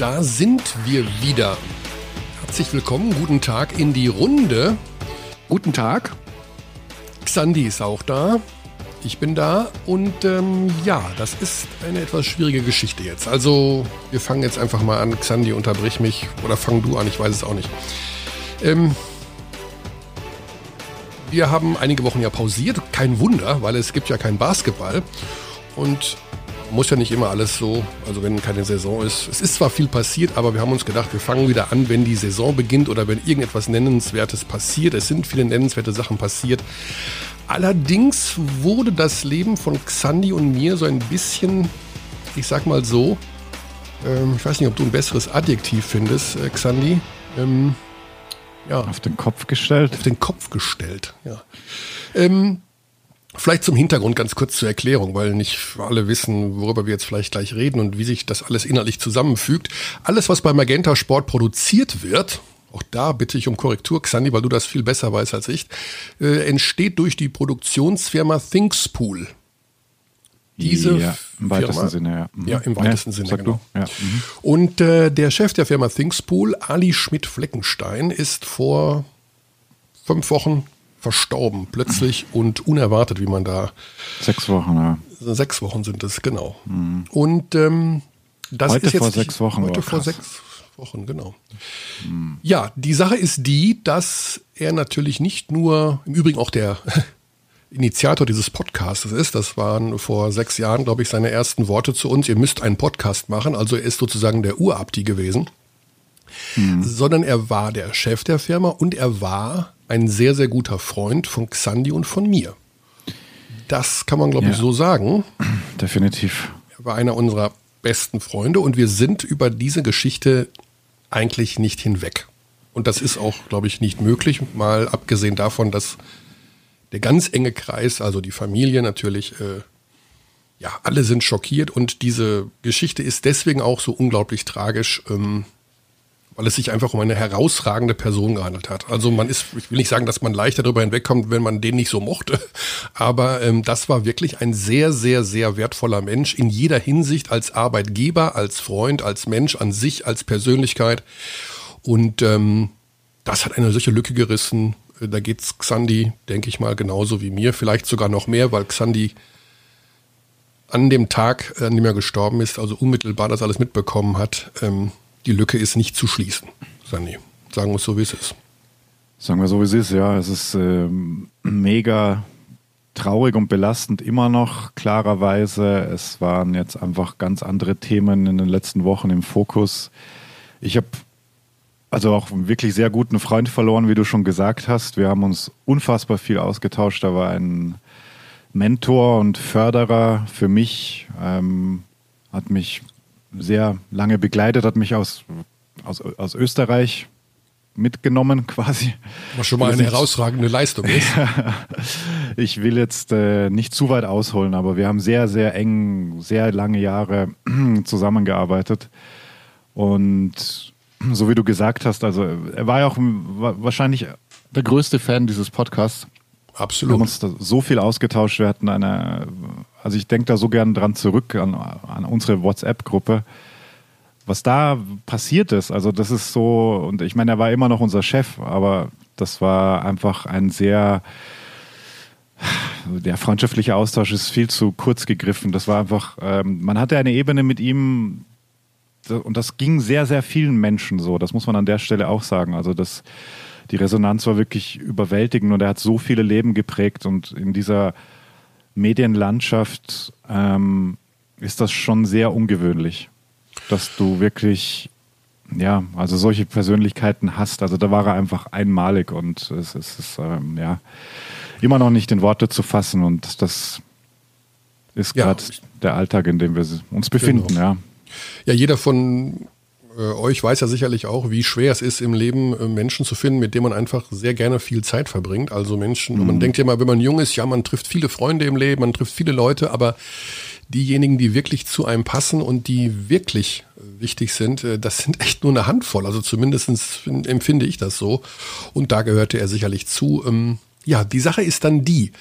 Da sind wir wieder. Herzlich willkommen, guten Tag in die Runde. Guten Tag. Xandi ist auch da. Ich bin da und ähm, ja, das ist eine etwas schwierige Geschichte jetzt. Also wir fangen jetzt einfach mal an. Xandi, unterbrich mich oder fang du an, ich weiß es auch nicht. Ähm, wir haben einige Wochen ja pausiert, kein Wunder, weil es gibt ja kein Basketball. Und muss ja nicht immer alles so, also wenn keine Saison ist. Es ist zwar viel passiert, aber wir haben uns gedacht, wir fangen wieder an, wenn die Saison beginnt oder wenn irgendetwas Nennenswertes passiert. Es sind viele nennenswerte Sachen passiert. Allerdings wurde das Leben von Xandi und mir so ein bisschen, ich sag mal so, ähm, ich weiß nicht, ob du ein besseres Adjektiv findest, äh, Xandi. Ähm, ja. Auf den Kopf gestellt? Auf den Kopf gestellt, ja. Ähm, Vielleicht zum Hintergrund ganz kurz zur Erklärung, weil nicht alle wissen, worüber wir jetzt vielleicht gleich reden und wie sich das alles innerlich zusammenfügt. Alles, was bei Magenta Sport produziert wird, auch da bitte ich um Korrektur, Xandi, weil du das viel besser weißt als ich, äh, entsteht durch die Produktionsfirma Thinkspool. Diese ja, im weitesten Firma, Sinne, ja. Mhm. Ja, im weitesten ja, Sinne, genau. Ja. Mhm. Und äh, der Chef der Firma Thinkspool, Ali Schmidt-Fleckenstein, ist vor fünf Wochen verstorben, plötzlich und unerwartet, wie man da. Sechs Wochen, ja. Sechs Wochen sind es, genau. Mhm. Und ähm, das heute ist jetzt vor sechs Wochen. Heute vor sechs Wochen, genau. Mhm. Ja, die Sache ist die, dass er natürlich nicht nur, im Übrigen auch der Initiator dieses Podcasts ist. Das waren vor sechs Jahren, glaube ich, seine ersten Worte zu uns. Ihr müsst einen Podcast machen. Also er ist sozusagen der Urabdi gewesen. Mhm. Sondern er war der Chef der Firma und er war ein sehr, sehr guter Freund von Xandi und von mir. Das kann man, glaube ja. ich, so sagen. Definitiv. Er war einer unserer besten Freunde und wir sind über diese Geschichte eigentlich nicht hinweg. Und das ist auch, glaube ich, nicht möglich, mal abgesehen davon, dass der ganz enge Kreis, also die Familie natürlich, äh, ja, alle sind schockiert und diese Geschichte ist deswegen auch so unglaublich tragisch, ähm, weil es sich einfach um eine herausragende Person gehandelt hat. Also man ist, ich will nicht sagen, dass man leichter darüber hinwegkommt, wenn man den nicht so mochte, aber ähm, das war wirklich ein sehr, sehr, sehr wertvoller Mensch in jeder Hinsicht als Arbeitgeber, als Freund, als Mensch an sich, als Persönlichkeit. Und ähm, das hat eine solche Lücke gerissen. Äh, da geht's Xandi, denke ich mal, genauso wie mir, vielleicht sogar noch mehr, weil Xandi an dem Tag, an dem er gestorben ist, also unmittelbar das alles mitbekommen hat, ähm, die Lücke ist nicht zu schließen, Sani. Sagen wir es so, wie es ist. Sagen wir so, wie es ist, ja. Es ist ähm, mega traurig und belastend immer noch, klarerweise. Es waren jetzt einfach ganz andere Themen in den letzten Wochen im Fokus. Ich habe also auch einen wirklich sehr guten Freund verloren, wie du schon gesagt hast. Wir haben uns unfassbar viel ausgetauscht. Da war ein Mentor und Förderer für mich, ähm, hat mich sehr lange begleitet, hat mich aus, aus, aus Österreich mitgenommen quasi. Was schon mal eine herausragende Leistung ist. ich will jetzt äh, nicht zu weit ausholen, aber wir haben sehr, sehr eng, sehr lange Jahre zusammengearbeitet. Und so wie du gesagt hast, also er war ja auch wahrscheinlich der größte Fan dieses Podcasts. Absolut. Wir haben uns so viel ausgetauscht. Wir hatten eine, also ich denke da so gern dran zurück an, an unsere WhatsApp-Gruppe. Was da passiert ist, also das ist so, und ich meine, er war immer noch unser Chef, aber das war einfach ein sehr, der freundschaftliche Austausch ist viel zu kurz gegriffen. Das war einfach, ähm, man hatte eine Ebene mit ihm, und das ging sehr, sehr vielen Menschen so. Das muss man an der Stelle auch sagen. Also das, die Resonanz war wirklich überwältigend und er hat so viele Leben geprägt und in dieser Medienlandschaft ähm, ist das schon sehr ungewöhnlich, dass du wirklich, ja, also solche Persönlichkeiten hast. Also da war er einfach einmalig und es, es ist, ähm, ja, immer noch nicht in Worte zu fassen und das ist gerade ja, der Alltag, in dem wir uns befinden, genau. ja. Ja, jeder von äh, euch weiß ja sicherlich auch, wie schwer es ist, im Leben äh, Menschen zu finden, mit denen man einfach sehr gerne viel Zeit verbringt. Also Menschen, mhm. man denkt ja mal, wenn man jung ist, ja, man trifft viele Freunde im Leben, man trifft viele Leute, aber diejenigen, die wirklich zu einem passen und die wirklich wichtig sind, äh, das sind echt nur eine Handvoll. Also zumindestens empfinde ich das so. Und da gehörte er sicherlich zu. Ähm, ja, die Sache ist dann die.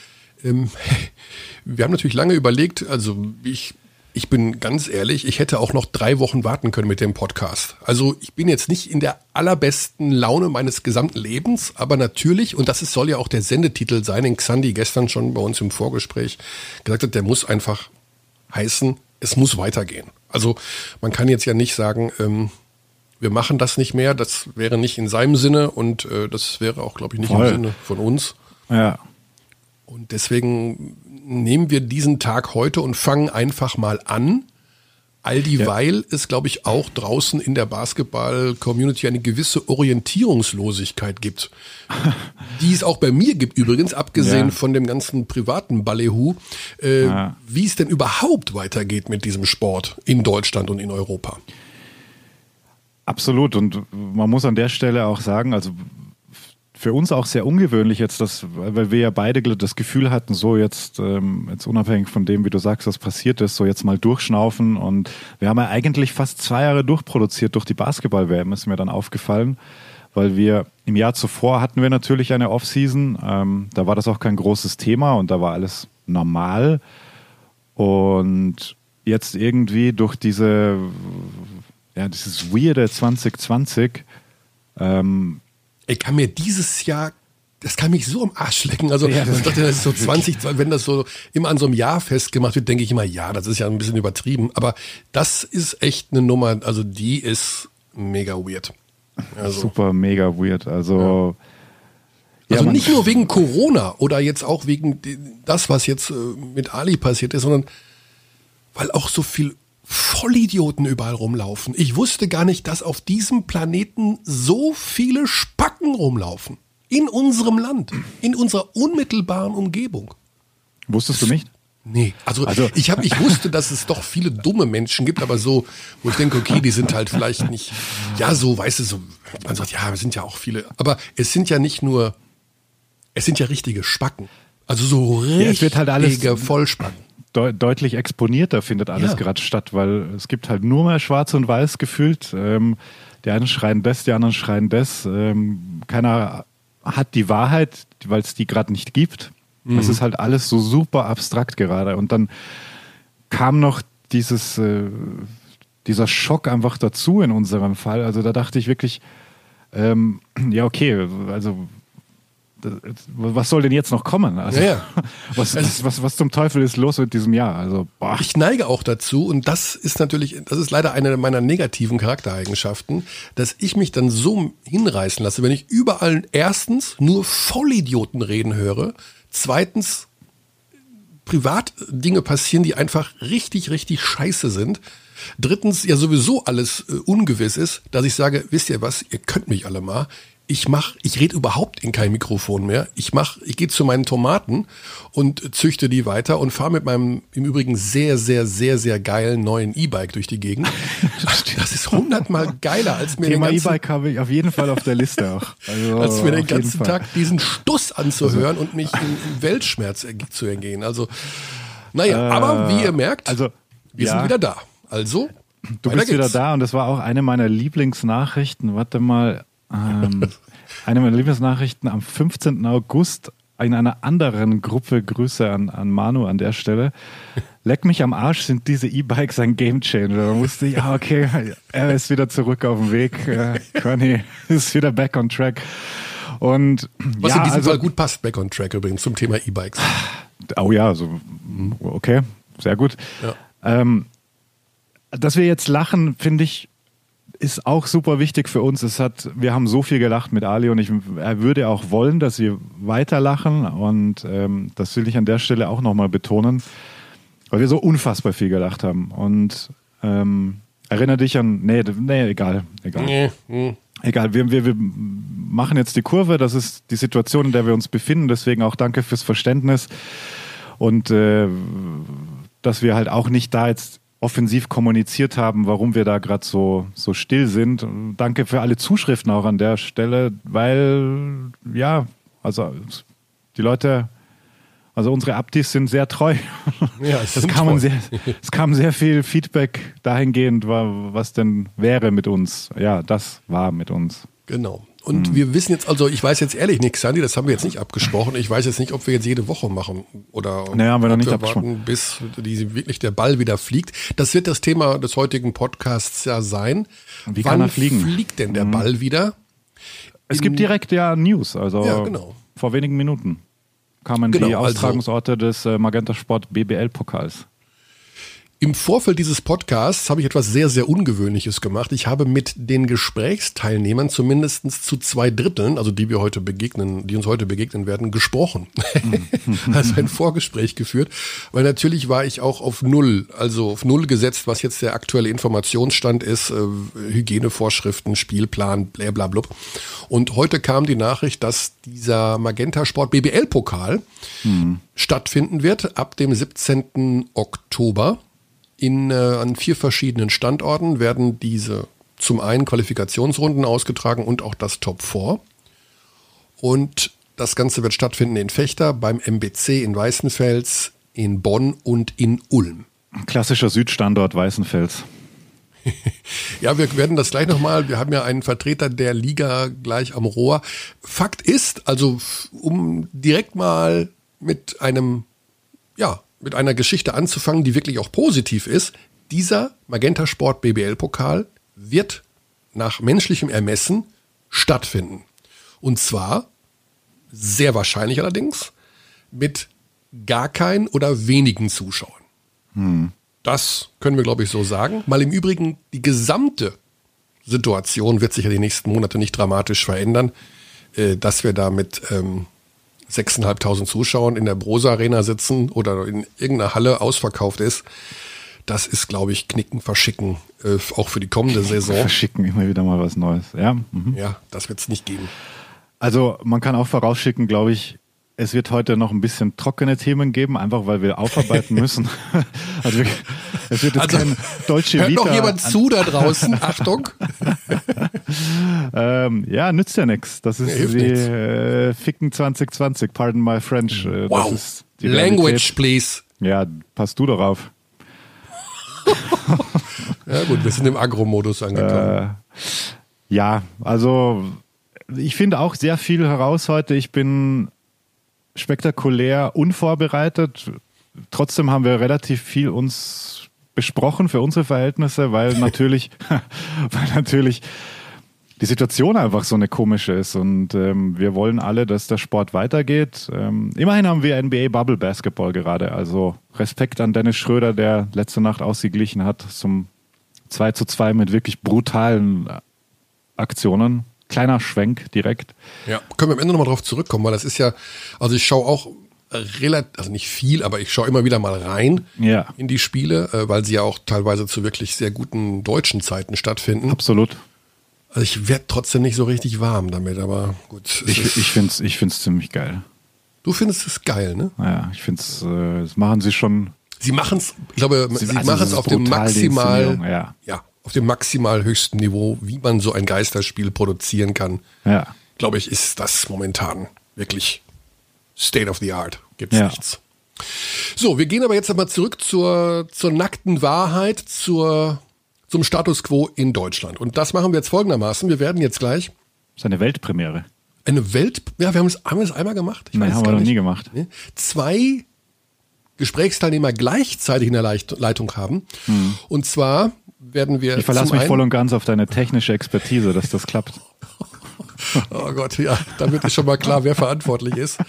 Ähm, wir haben natürlich lange überlegt, also ich ich bin ganz ehrlich, ich hätte auch noch drei Wochen warten können mit dem Podcast. Also ich bin jetzt nicht in der allerbesten Laune meines gesamten Lebens, aber natürlich, und das ist, soll ja auch der Sendetitel sein, den Xandi gestern schon bei uns im Vorgespräch gesagt hat, der muss einfach heißen, es muss weitergehen. Also man kann jetzt ja nicht sagen, ähm, wir machen das nicht mehr, das wäre nicht in seinem Sinne und äh, das wäre auch, glaube ich, nicht Voll. im Sinne von uns. Ja. Und deswegen nehmen wir diesen Tag heute und fangen einfach mal an. All dieweil ja. es, glaube ich, auch draußen in der Basketball-Community eine gewisse Orientierungslosigkeit gibt. die es auch bei mir gibt, übrigens, abgesehen ja. von dem ganzen privaten Ballehu, äh, ja. wie es denn überhaupt weitergeht mit diesem Sport in Deutschland und in Europa. Absolut. Und man muss an der Stelle auch sagen, also für uns auch sehr ungewöhnlich jetzt, dass, weil wir ja beide das Gefühl hatten, so jetzt, ähm, jetzt unabhängig von dem, wie du sagst, was passiert ist, so jetzt mal durchschnaufen. Und wir haben ja eigentlich fast zwei Jahre durchproduziert durch die Basketball-WM, ist mir dann aufgefallen, weil wir im Jahr zuvor hatten wir natürlich eine Offseason. Ähm, da war das auch kein großes Thema und da war alles normal. Und jetzt irgendwie durch diese, ja, dieses weirde 2020, ähm, ich kann mir dieses Jahr das kann mich so am Arsch lecken. Also, ja, das, das ist so 20, wenn das so immer an so einem Jahr festgemacht wird, denke ich immer, ja, das ist ja ein bisschen übertrieben. Aber das ist echt eine Nummer, also die ist mega weird. Also, Super mega weird. Also, ja. also nicht nur wegen Corona oder jetzt auch wegen das, was jetzt äh, mit Ali passiert ist, sondern weil auch so viel Vollidioten überall rumlaufen. Ich wusste gar nicht, dass auf diesem Planeten so viele Spacken rumlaufen. In unserem Land, in unserer unmittelbaren Umgebung. Wusstest du nicht? Nee, also, also ich, hab, ich wusste, dass es doch viele dumme Menschen gibt, aber so, wo ich denke, okay, die sind halt vielleicht nicht, ja, so, weißt du, so, man sagt, ja, wir sind ja auch viele, aber es sind ja nicht nur, es sind ja richtige Spacken. Also so richtige ja, es wird halt alles, Vollspacken de deutlich exponierter findet alles ja. gerade statt, weil es gibt halt nur mehr Schwarz und Weiß gefühlt. Ähm, die einen schreien das, die anderen schreien das. Ähm, keiner hat die Wahrheit, weil es die gerade nicht gibt. Mhm. Es ist halt alles so super abstrakt gerade. Und dann kam noch dieses, äh, dieser Schock einfach dazu in unserem Fall. Also da dachte ich wirklich, ähm, ja, okay, also was soll denn jetzt noch kommen? Also, ja, ja. Was, was, was, was, zum Teufel ist los mit diesem Jahr? Also, boah. Ich neige auch dazu, und das ist natürlich, das ist leider eine meiner negativen Charaktereigenschaften, dass ich mich dann so hinreißen lasse, wenn ich überall erstens nur Vollidioten reden höre, zweitens privat Dinge passieren, die einfach richtig, richtig scheiße sind. Drittens ja sowieso alles äh, ungewiss ist, dass ich sage, wisst ihr was, ihr könnt mich alle mal ich mach, ich rede überhaupt in kein Mikrofon mehr. Ich mach, ich gehe zu meinen Tomaten und züchte die weiter und fahre mit meinem im Übrigen sehr, sehr, sehr, sehr geilen neuen E-Bike durch die Gegend. Das ist hundertmal geiler als mir Thema E-Bike habe ich auf jeden Fall auf der Liste auch. Also als mir den ganzen Tag diesen Stuss anzuhören also, und mich in, in, Weltschmerz zu ergehen. Also, naja, äh, aber wie ihr merkt, also, wir ja. sind wieder da. Also, Du bist wieder da und das war auch eine meiner Lieblingsnachrichten. Warte mal, ähm, eine meiner Lieblingsnachrichten am 15. August in einer anderen Gruppe. Grüße an, an Manu an der Stelle. Leck mich am Arsch, sind diese E-Bikes ein Gamechanger. Da musste ich, ja, okay, er ist wieder zurück auf dem Weg. Äh, Conny ist wieder back on track. Und, Was ja, in diesem also, Fall gut passt, back on track übrigens, zum Thema E-Bikes. Oh ja, so, okay, sehr gut. Ja. Ähm, dass wir jetzt lachen, finde ich, ist auch super wichtig für uns. Es hat, wir haben so viel gelacht mit Ali und ich, er würde auch wollen, dass wir weiterlachen und ähm, das will ich an der Stelle auch nochmal betonen, weil wir so unfassbar viel gelacht haben. Und ähm, erinnere dich an, nee, nee, egal, egal. Nee, nee. Egal, wir, wir, wir machen jetzt die Kurve, das ist die Situation, in der wir uns befinden, deswegen auch danke fürs Verständnis und äh, dass wir halt auch nicht da jetzt offensiv kommuniziert haben, warum wir da gerade so, so still sind. danke für alle Zuschriften auch an der Stelle, weil ja, also die Leute, also unsere Abdis sind sehr treu. Ja, es, kam sehr, es kam sehr viel Feedback dahingehend, was denn wäre mit uns. Ja, das war mit uns. Genau. Und mhm. wir wissen jetzt, also ich weiß jetzt ehrlich nichts, Sandy, das haben wir jetzt nicht abgesprochen. Ich weiß jetzt nicht, ob wir jetzt jede Woche machen oder naja, haben wir noch nicht warten, bis die, wirklich der Ball wieder fliegt. Das wird das Thema des heutigen Podcasts ja sein. Wie Wann kann er fliegen? fliegt denn der mhm. Ball wieder? Es gibt direkt ja News, also ja, genau. vor wenigen Minuten kamen genau, die also Austragungsorte also, des äh, Magenta Sport BBL Pokals. Im Vorfeld dieses Podcasts habe ich etwas sehr, sehr Ungewöhnliches gemacht. Ich habe mit den Gesprächsteilnehmern zumindest zu zwei Dritteln, also die wir heute begegnen, die uns heute begegnen werden, gesprochen. also ein Vorgespräch geführt, weil natürlich war ich auch auf Null, also auf Null gesetzt, was jetzt der aktuelle Informationsstand ist, äh, Hygienevorschriften, Spielplan, blablabla. Und heute kam die Nachricht, dass dieser Magenta Sport BBL Pokal mhm. stattfinden wird ab dem 17. Oktober. In, äh, an vier verschiedenen Standorten werden diese zum einen Qualifikationsrunden ausgetragen und auch das Top 4. Und das Ganze wird stattfinden in Fechter, beim MBC in Weißenfels, in Bonn und in Ulm. Klassischer Südstandort Weißenfels. ja, wir werden das gleich nochmal. Wir haben ja einen Vertreter der Liga gleich am Rohr. Fakt ist, also um direkt mal mit einem, ja, mit einer Geschichte anzufangen, die wirklich auch positiv ist. Dieser Magenta Sport BBL Pokal wird nach menschlichem Ermessen stattfinden. Und zwar, sehr wahrscheinlich allerdings, mit gar keinen oder wenigen Zuschauern. Hm. Das können wir, glaube ich, so sagen. Mal im Übrigen, die gesamte Situation wird sich ja die nächsten Monate nicht dramatisch verändern, äh, dass wir da mit ähm, 6.500 Zuschauern in der Brosa Arena sitzen oder in irgendeiner Halle ausverkauft ist, das ist, glaube ich, Knicken, Verschicken, äh, auch für die kommende Saison. Verschicken, immer wieder mal was Neues. Ja, mhm. ja das wird es nicht geben. Also man kann auch vorausschicken, glaube ich, es wird heute noch ein bisschen trockene Themen geben, einfach weil wir aufarbeiten müssen. also es wird jetzt also, kein deutsche Hört Vita noch jemand zu da draußen? Achtung! ähm, ja, nützt ja nichts. Das ist ja, die äh, Ficken 2020, pardon my French. Äh, wow. Language, please. Ja, passt du darauf. ja gut, wir sind im Agro-Modus angekommen. Äh, ja, also ich finde auch sehr viel heraus heute. Ich bin spektakulär unvorbereitet. Trotzdem haben wir relativ viel uns besprochen für unsere Verhältnisse, weil natürlich, weil natürlich die Situation einfach so eine komische ist und ähm, wir wollen alle, dass der Sport weitergeht. Ähm, immerhin haben wir NBA Bubble Basketball gerade, also Respekt an Dennis Schröder, der letzte Nacht ausgeglichen hat zum 2 zu 2 mit wirklich brutalen Aktionen kleiner Schwenk direkt. Ja, können wir am Ende nochmal drauf zurückkommen, weil das ist ja, also ich schaue auch relativ, also nicht viel, aber ich schaue immer wieder mal rein ja. in die Spiele, äh, weil sie ja auch teilweise zu wirklich sehr guten deutschen Zeiten stattfinden. Absolut. Also ich werde trotzdem nicht so richtig warm damit, aber gut. Ich, ich finde es ich find's ziemlich geil. Du findest es geil, ne? Ja, ich finde es, äh, das machen sie schon. Sie machen es, ich glaube, sie, sie also machen es auf dem maximal, ja. ja, auf dem maximal höchsten Niveau, wie man so ein Geisterspiel produzieren kann. Ja. Glaube ich, ist das momentan wirklich State of the Art. Gibt's ja. nichts. So, wir gehen aber jetzt einmal zurück zur, zur nackten Wahrheit, zur, zum Status quo in Deutschland. Und das machen wir jetzt folgendermaßen. Wir werden jetzt gleich. Das ist eine Weltpremiere. Eine Welt, ja, wir haben es, haben wir es einmal gemacht? Ich Nein, haben wir noch nie gemacht. Zwei Gesprächsteilnehmer gleichzeitig in der Leitung haben. Hm. Und zwar werden wir. Ich verlasse mich voll und ganz auf deine technische Expertise, dass das klappt. oh Gott, ja, damit ist schon mal klar, wer verantwortlich ist.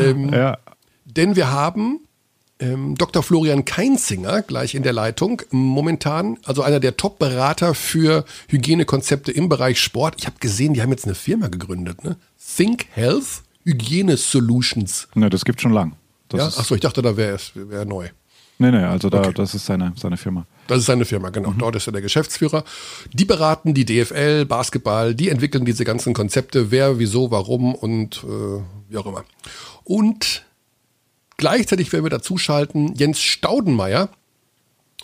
Ähm, ja. Denn wir haben ähm, Dr. Florian Keinzinger gleich in der Leitung, momentan, also einer der Top-Berater für Hygienekonzepte im Bereich Sport. Ich habe gesehen, die haben jetzt eine Firma gegründet, ne? Think Health Hygiene Solutions. Ne, das gibt schon lang. Das ja? Achso, ich dachte, da wäre wär neu. Nee, nee, also da, okay. das ist seine, seine Firma. Das ist seine Firma, genau. Mhm. Dort ist er der Geschäftsführer. Die beraten die DFL, Basketball, die entwickeln diese ganzen Konzepte, wer, wieso, warum und äh, wie auch immer. Und gleichzeitig werden wir dazu schalten Jens Staudenmeier,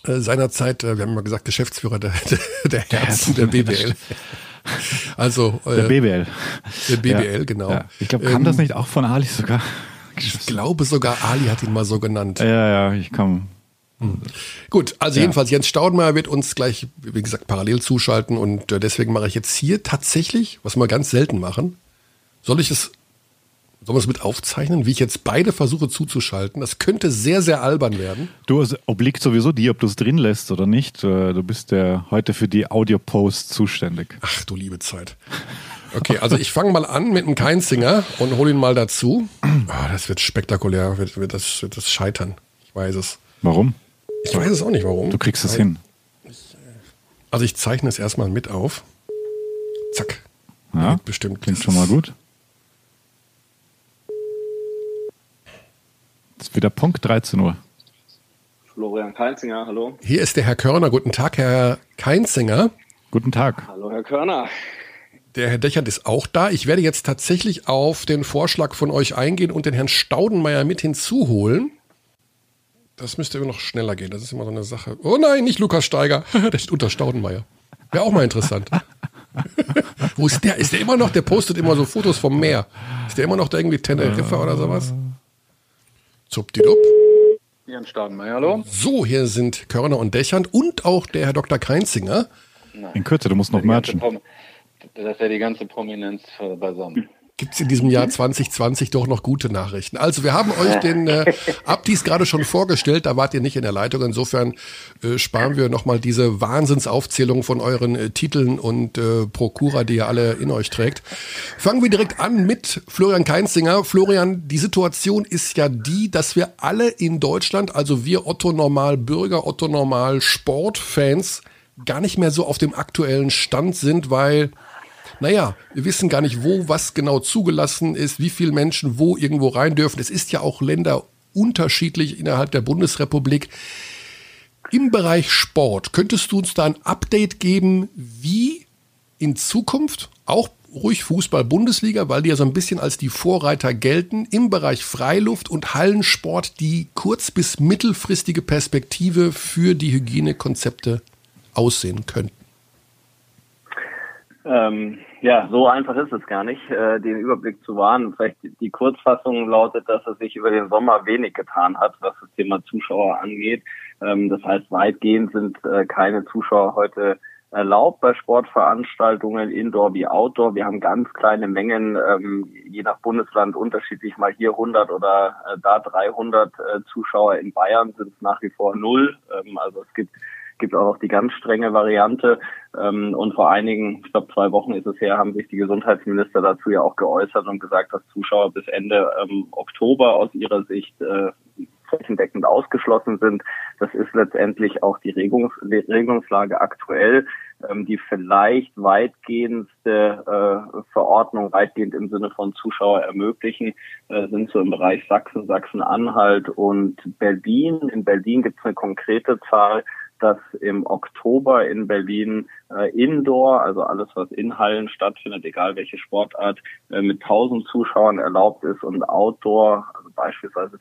äh, seinerzeit, äh, wir haben immer gesagt, Geschäftsführer der, der, der Herzen der BBL. Also äh, der BBL. Der BBL, ja, genau. Ja. Ich glaube, kam ähm, das nicht auch von Ali sogar? Ich glaube sogar Ali hat ihn mal so genannt. Ja, ja, ich kam. Hm. Gut, also ja. jedenfalls Jens Staudenmeier wird uns gleich, wie gesagt, parallel zuschalten und äh, deswegen mache ich jetzt hier tatsächlich, was wir ganz selten machen, soll ich es wir es mit aufzeichnen, wie ich jetzt beide versuche zuzuschalten? Das könnte sehr, sehr albern werden. Du, es obliegt sowieso dir, ob du es drin lässt oder nicht. Äh, du bist ja heute für die Audio-Post zuständig. Ach du liebe Zeit. Okay, also ich fange mal an mit einem Keinzinger und hole ihn mal dazu. Oh, das wird spektakulär, wird, wird, das, wird das scheitern. Ich weiß es. Warum? Ich weiß es auch nicht, warum. Du kriegst es hin. also ich zeichne es erstmal mit auf. Zack. Ja, bestimmt. Klingt schon mal gut. Es ist wieder Punkt 13 Uhr. Florian Keinzinger, hallo. Hier ist der Herr Körner. Guten Tag, Herr Keinzinger. Guten Tag. Hallo, Herr Körner. Der Herr Dechert ist auch da. Ich werde jetzt tatsächlich auf den Vorschlag von euch eingehen und den Herrn Staudenmeier mit hinzuholen. Das müsste immer noch schneller gehen. Das ist immer so eine Sache. Oh nein, nicht Lukas Steiger. der ist unter Staudenmeier. Wäre auch mal interessant. Wo ist der? Ist der immer noch? Der postet immer so Fotos vom Meer. Ist der immer noch da irgendwie Teneriffa oder sowas? Zupdidup. Jan Stadenmeier, hallo. So, hier sind Körner und Dächern und auch der Herr Dr. Keinzinger. In Kürze, du musst noch matchen. Das ist ja die ganze Prominenz beisammen gibt es in diesem Jahr 2020 doch noch gute Nachrichten. Also wir haben euch den äh, Abdies gerade schon vorgestellt, da wart ihr nicht in der Leitung. Insofern äh, sparen wir nochmal diese Wahnsinnsaufzählung von euren äh, Titeln und äh, Prokura, die ihr alle in euch trägt. Fangen wir direkt an mit Florian Keinzinger. Florian, die Situation ist ja die, dass wir alle in Deutschland, also wir Otto Normal Bürger, Otto Normal Sportfans, gar nicht mehr so auf dem aktuellen Stand sind, weil naja, wir wissen gar nicht, wo was genau zugelassen ist, wie viele Menschen wo irgendwo rein dürfen. Es ist ja auch Länder unterschiedlich innerhalb der Bundesrepublik. Im Bereich Sport, könntest du uns da ein Update geben, wie in Zukunft, auch ruhig Fußball-Bundesliga, weil die ja so ein bisschen als die Vorreiter gelten, im Bereich Freiluft und Hallensport die kurz- bis mittelfristige Perspektive für die Hygienekonzepte aussehen könnten? Ähm, ja, so einfach ist es gar nicht, äh, den Überblick zu wahren. Vielleicht die Kurzfassung lautet, dass es sich über den Sommer wenig getan hat, was das Thema Zuschauer angeht. Ähm, das heißt, weitgehend sind äh, keine Zuschauer heute erlaubt bei Sportveranstaltungen, Indoor wie Outdoor. Wir haben ganz kleine Mengen, ähm, je nach Bundesland unterschiedlich, mal hier 100 oder äh, da 300 äh, Zuschauer. In Bayern sind es nach wie vor null. Ähm, also es gibt gibt auch noch die ganz strenge Variante. Ähm, und vor einigen, ich glaube zwei Wochen ist es her, haben sich die Gesundheitsminister dazu ja auch geäußert und gesagt, dass Zuschauer bis Ende ähm, Oktober aus ihrer Sicht äh, flächendeckend ausgeschlossen sind. Das ist letztendlich auch die, Regungs Regelungslage aktuell. Ähm, die vielleicht weitgehendste äh, Verordnung, weitgehend im Sinne von Zuschauer ermöglichen, äh, sind so im Bereich Sachsen, Sachsen-Anhalt und Berlin. In Berlin gibt es eine konkrete Zahl, dass im Oktober in Berlin äh, Indoor, also alles, was in Hallen stattfindet, egal welche Sportart, äh, mit 1000 Zuschauern erlaubt ist und Outdoor, also beispielsweise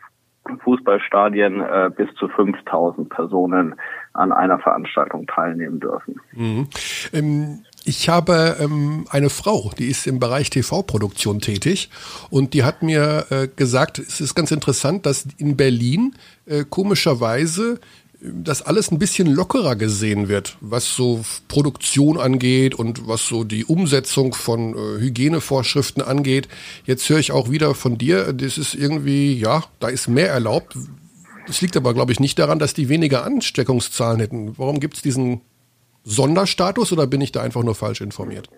Fußballstadien, äh, bis zu 5000 Personen an einer Veranstaltung teilnehmen dürfen. Mhm. Ähm ich habe ähm, eine Frau, die ist im Bereich TV-Produktion tätig und die hat mir äh, gesagt, es ist ganz interessant, dass in Berlin äh, komischerweise das alles ein bisschen lockerer gesehen wird, was so Produktion angeht und was so die Umsetzung von äh, Hygienevorschriften angeht. Jetzt höre ich auch wieder von dir, das ist irgendwie, ja, da ist mehr erlaubt. Das liegt aber, glaube ich, nicht daran, dass die weniger Ansteckungszahlen hätten. Warum gibt es diesen Sonderstatus oder bin ich da einfach nur falsch informiert?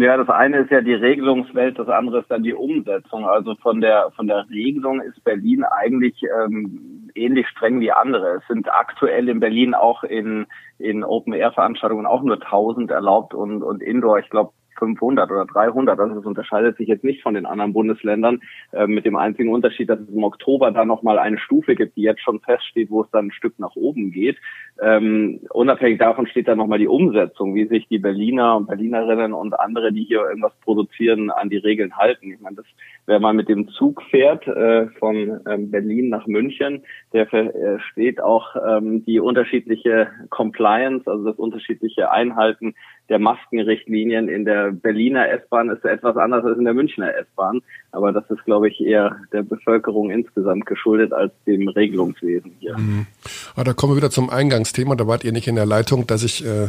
Ja, das eine ist ja die Regelungswelt, das andere ist dann die Umsetzung. Also von der von der Regelung ist Berlin eigentlich ähm, ähnlich streng wie andere. Es sind aktuell in Berlin auch in in Open Air Veranstaltungen auch nur 1000 erlaubt und und Indoor, ich glaube 500 oder 300. Also das unterscheidet sich jetzt nicht von den anderen Bundesländern, äh, mit dem einzigen Unterschied, dass es im Oktober da nochmal eine Stufe gibt, die jetzt schon feststeht, wo es dann ein Stück nach oben geht. Ähm, unabhängig davon steht dann nochmal die Umsetzung, wie sich die Berliner und Berlinerinnen und andere, die hier irgendwas produzieren, an die Regeln halten. Ich meine, das, wer mal mit dem Zug fährt äh, von ähm, Berlin nach München, der versteht auch ähm, die unterschiedliche Compliance, also das unterschiedliche Einhalten der Maskenrichtlinien in der Berliner S-Bahn ist etwas anders als in der Münchner S-Bahn. Aber das ist, glaube ich, eher der Bevölkerung insgesamt geschuldet als dem Regelungswesen hier. Mhm. Aber ah, da kommen wir wieder zum Eingangsthema. Da wart ihr nicht in der Leitung, dass ich äh,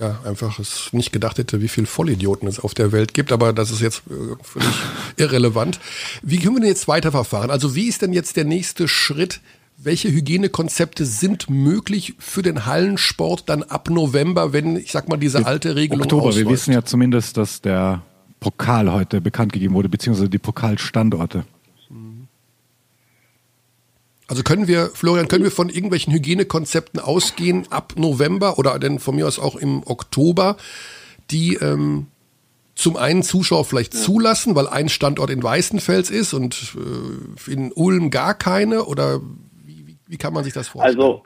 ja, einfach es nicht gedacht hätte, wie viel Vollidioten es auf der Welt gibt, aber das ist jetzt äh, völlig irrelevant. Wie können wir denn jetzt weiterverfahren? Also wie ist denn jetzt der nächste Schritt? Welche Hygienekonzepte sind möglich für den Hallensport dann ab November, wenn, ich sag mal, diese alte Regelung Oktober, ausläuft? wir wissen ja zumindest, dass der Pokal heute bekannt gegeben wurde, beziehungsweise die Pokalstandorte. Also können wir, Florian, können wir von irgendwelchen Hygienekonzepten ausgehen ab November oder denn von mir aus auch im Oktober, die ähm, zum einen Zuschauer vielleicht zulassen, weil ein Standort in Weißenfels ist und äh, in Ulm gar keine? Oder wie, kann man sich das vorstellen? Also,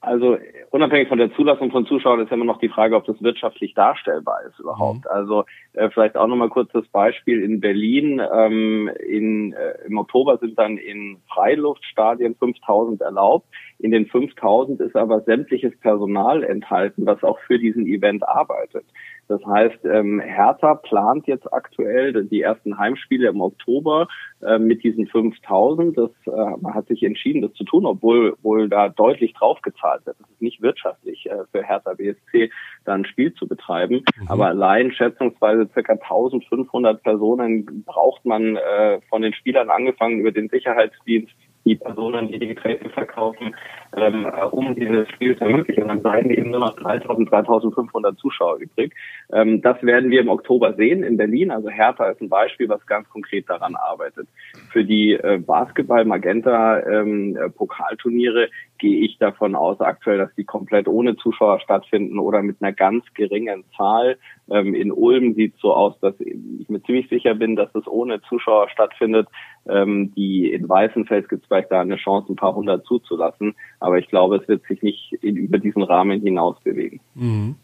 also unabhängig von der Zulassung von Zuschauern ist ja immer noch die Frage, ob das wirtschaftlich darstellbar ist überhaupt. Mhm. Also äh, vielleicht auch nochmal kurz das Beispiel in Berlin. Ähm, in, äh, Im Oktober sind dann in Freiluftstadien 5000 erlaubt. In den 5000 ist aber sämtliches Personal enthalten, was auch für diesen Event arbeitet. Das heißt, ähm, Hertha plant jetzt aktuell die ersten Heimspiele im Oktober äh, mit diesen 5000. Das, äh, man hat sich entschieden, das zu tun, obwohl wohl da deutlich draufgezahlt wird. Das ist nicht wirtschaftlich äh, für Hertha BSC, da ein Spiel zu betreiben. Mhm. Aber allein schätzungsweise circa 1500 Personen braucht man äh, von den Spielern angefangen über den Sicherheitsdienst die Personen, die die Getränke verkaufen, ähm, äh, um dieses Spiel zu ermöglichen. Und dann bleiben eben nur noch 3.000, 3.500 Zuschauer übrig. Ähm, das werden wir im Oktober sehen in Berlin. Also Hertha ist ein Beispiel, was ganz konkret daran arbeitet. Für die äh, Basketball-Magenta-Pokalturniere ähm, gehe ich davon aus aktuell, dass die komplett ohne Zuschauer stattfinden oder mit einer ganz geringen Zahl. Ähm, in Ulm sieht es so aus, dass ich mir ziemlich sicher bin, dass es ohne Zuschauer stattfindet. Ähm, die in Weißenfels gibt es vielleicht da eine Chance, ein paar hundert zuzulassen. Aber ich glaube, es wird sich nicht in, über diesen Rahmen hinaus bewegen. Mhm.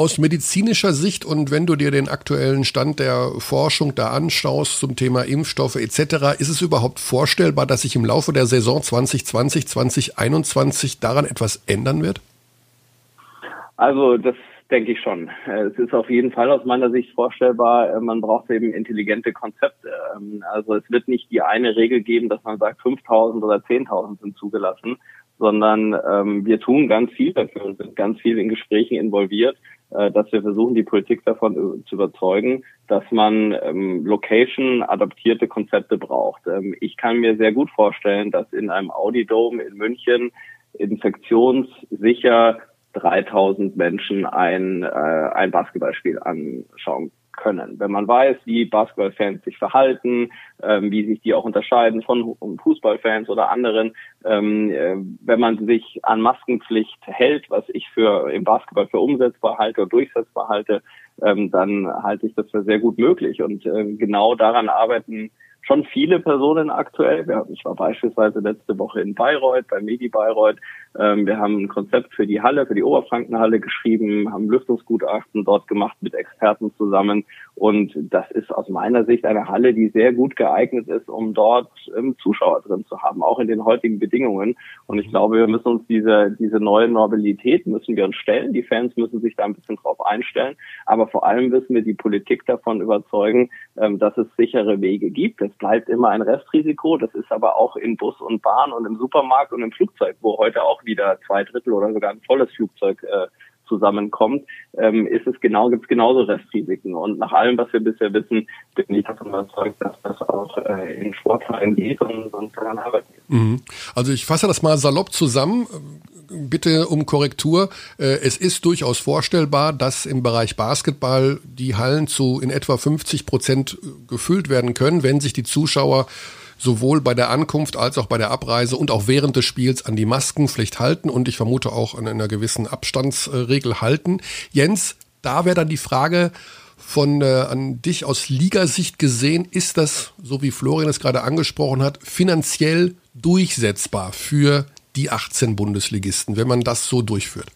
Aus medizinischer Sicht und wenn du dir den aktuellen Stand der Forschung da anschaust zum Thema Impfstoffe etc., ist es überhaupt vorstellbar, dass sich im Laufe der Saison 2020, 2021 daran etwas ändern wird? Also das denke ich schon. Es ist auf jeden Fall aus meiner Sicht vorstellbar, man braucht eben intelligente Konzepte. Also es wird nicht die eine Regel geben, dass man sagt, 5000 oder 10.000 sind zugelassen, sondern ähm, wir tun ganz viel dafür und sind ganz viel in Gesprächen involviert, äh, dass wir versuchen, die Politik davon zu überzeugen, dass man ähm, Location-adaptierte Konzepte braucht. Ähm, ich kann mir sehr gut vorstellen, dass in einem Audi Dome in München infektionssicher 3000 Menschen ein, äh, ein Basketballspiel anschauen können. Wenn man weiß, wie Basketballfans sich verhalten, ähm, wie sich die auch unterscheiden von Fußballfans oder anderen, ähm, äh, wenn man sich an Maskenpflicht hält, was ich für im Basketball für umsetzbar halte oder durchsetzbar halte, ähm, dann halte ich das für sehr gut möglich. Und äh, genau daran arbeiten schon viele Personen aktuell. Ich war beispielsweise letzte Woche in Bayreuth, bei Medi Bayreuth. Ähm, wir haben ein Konzept für die Halle, für die Oberfrankenhalle geschrieben, haben Lüftungsgutachten dort gemacht mit Experten zusammen. Und das ist aus meiner Sicht eine Halle, die sehr gut geeignet ist, um dort ähm, Zuschauer drin zu haben, auch in den heutigen Bedingungen. Und ich glaube, wir müssen uns diese, diese neue Normalität müssen wir uns stellen. Die Fans müssen sich da ein bisschen drauf einstellen. Aber vor allem müssen wir die Politik davon überzeugen, ähm, dass es sichere Wege gibt es bleibt immer ein Restrisiko. Das ist aber auch in Bus und Bahn und im Supermarkt und im Flugzeug, wo heute auch wieder zwei Drittel oder sogar ein volles Flugzeug äh, zusammenkommt, ähm, ist es genau, gibt es genauso Restrisiken. Und nach allem, was wir bisher wissen, bin ich davon überzeugt, dass das auch äh, in Sportvereinen geht und, und daran arbeiten. Mhm. Also ich fasse das mal salopp zusammen bitte um Korrektur. Äh, es ist durchaus vorstellbar, dass im Bereich Basketball die Hallen zu in etwa 50 Prozent gefüllt werden können, wenn sich die Zuschauer sowohl bei der Ankunft als auch bei der Abreise und auch während des Spiels an die Maskenpflicht halten und ich vermute auch an einer gewissen Abstandsregel halten. Jens, da wäre dann die Frage von äh, an dich aus Ligasicht gesehen, ist das, so wie Florian es gerade angesprochen hat, finanziell durchsetzbar für die 18 Bundesligisten, wenn man das so durchführt?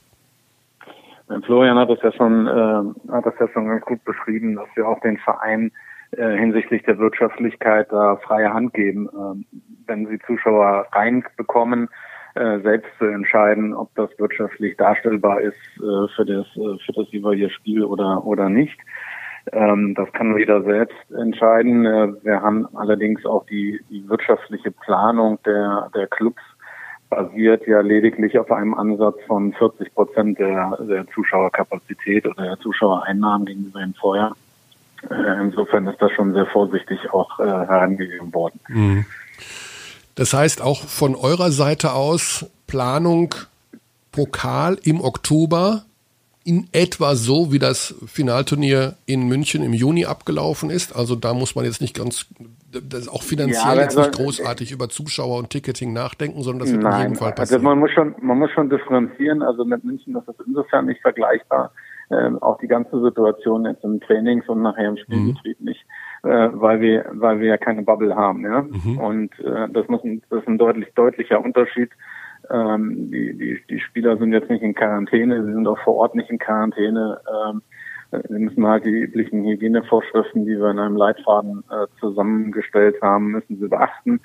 Florian hat es ja schon, äh, hat das ja schon ganz gut beschrieben, dass wir auch den Verein äh, hinsichtlich der Wirtschaftlichkeit da freie Hand geben. Ähm, wenn sie Zuschauer reinbekommen, äh, selbst zu entscheiden, ob das wirtschaftlich darstellbar ist äh, für das äh, für das jeweilige Spiel oder oder nicht. Ähm, das kann jeder selbst entscheiden. Äh, wir haben allerdings auch die, die wirtschaftliche Planung der der Clubs basiert ja lediglich auf einem Ansatz von 40 Prozent der, der Zuschauerkapazität oder der Zuschauereinnahmen gegenüber dem Vorjahr. Äh, insofern ist das schon sehr vorsichtig auch äh, herangegeben worden. Mhm. Das heißt auch von eurer Seite aus Planung Pokal im Oktober in etwa so, wie das Finalturnier in München im Juni abgelaufen ist. Also da muss man jetzt nicht ganz, das auch finanziell ja, jetzt nicht großartig über Zuschauer und Ticketing nachdenken, sondern das wird nein, in jedem Fall also passieren. Also man muss schon, man muss schon differenzieren. Also mit München ist das insofern nicht vergleichbar. Ähm, auch die ganze Situation jetzt im Trainings und nachher im Spielbetrieb mhm. nicht, äh, weil wir, weil wir ja keine Bubble haben, ja. Mhm. Und äh, das muss ein, das ist ein deutlich deutlicher Unterschied ähm, die, die, die Spieler sind jetzt nicht in Quarantäne, sie sind auch vor Ort nicht in Quarantäne. Ähm, sie müssen halt die üblichen Hygienevorschriften, die wir in einem Leitfaden äh, zusammengestellt haben, müssen sie beachten.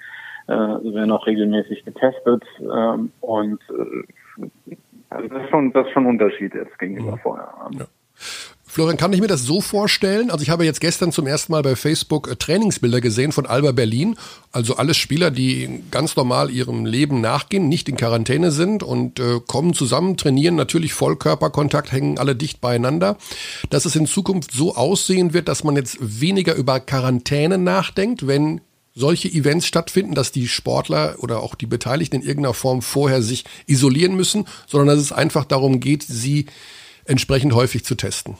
Äh, sie werden auch regelmäßig getestet ähm, und äh, also das ist schon das ist schon ein Unterschied jetzt gegenüber ja. vorher. Ja. Florian, kann ich mir das so vorstellen? Also ich habe jetzt gestern zum ersten Mal bei Facebook äh, Trainingsbilder gesehen von Alba Berlin. Also alles Spieler, die ganz normal ihrem Leben nachgehen, nicht in Quarantäne sind und äh, kommen zusammen, trainieren natürlich Vollkörperkontakt, hängen alle dicht beieinander. Dass es in Zukunft so aussehen wird, dass man jetzt weniger über Quarantäne nachdenkt, wenn solche Events stattfinden, dass die Sportler oder auch die Beteiligten in irgendeiner Form vorher sich isolieren müssen, sondern dass es einfach darum geht, sie entsprechend häufig zu testen.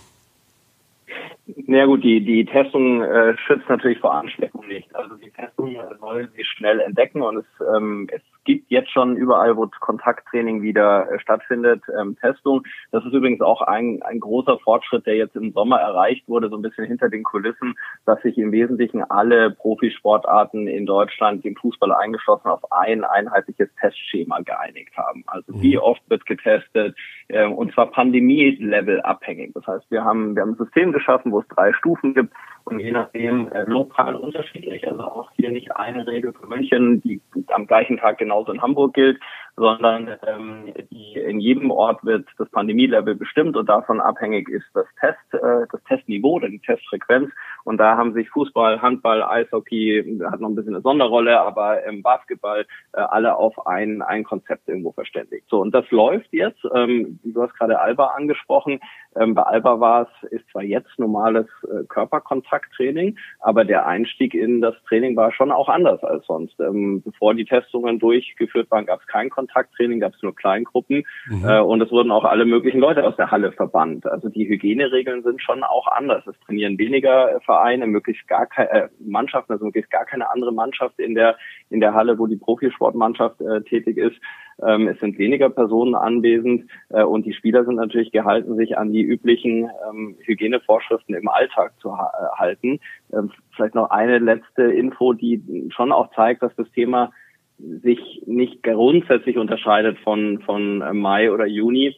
Na ja, gut, die, die Testung äh, schützt natürlich vor Ansteckung nicht. Also die Testung soll sie schnell entdecken und es, ähm, es gibt jetzt schon überall, wo Kontakttraining wieder äh, stattfindet, ähm, Testung. Das ist übrigens auch ein, ein großer Fortschritt, der jetzt im Sommer erreicht wurde, so ein bisschen hinter den Kulissen, dass sich im Wesentlichen alle Profisportarten in Deutschland, dem Fußball eingeschlossen, auf ein einheitliches Testschema geeinigt haben. Also wie mhm. oft wird getestet, äh, und zwar Pandemie-Level abhängig. Das heißt, wir haben, wir haben ein System geschaffen, wo es drei Stufen gibt und je nachdem äh, lokal unterschiedlich. Also auch hier nicht eine Regel für München, die am gleichen Tag genauso in Hamburg gilt, sondern ähm, die, in jedem Ort wird das Pandemielevel bestimmt und davon abhängig ist das Test, äh, das Testniveau oder die Testfrequenz. Und da haben sich Fußball, Handball, Eishockey, hat noch ein bisschen eine Sonderrolle, aber im Basketball äh, alle auf ein, ein Konzept irgendwo verständigt. So, und das läuft jetzt. Ähm, du hast gerade Alba angesprochen. Ähm, bei Alba war es, ist zwar jetzt normales äh, Körperkontakttraining, aber der Einstieg in das Training war schon auch anders als sonst. Ähm, bevor die Testungen durchgeführt waren, gab es kein Kontakttraining, gab es nur Kleingruppen mhm. äh, und es wurden auch alle möglichen Leute aus der Halle verbannt. Also die Hygieneregeln sind schon auch anders. Es trainieren weniger Vereine, möglichst gar keine äh, Mannschaften, also möglichst gar keine andere Mannschaft in der in der Halle, wo die Profisportmannschaft äh, tätig ist. Ähm, es sind weniger Personen anwesend äh, und die Spieler sind natürlich gehalten, sich an die üblichen ähm, Hygienevorschriften im Alltag zu ha äh, halten. Ähm, vielleicht noch eine letzte Info, die schon auch zeigt, dass das Thema sich nicht grundsätzlich unterscheidet von, von Mai oder Juni.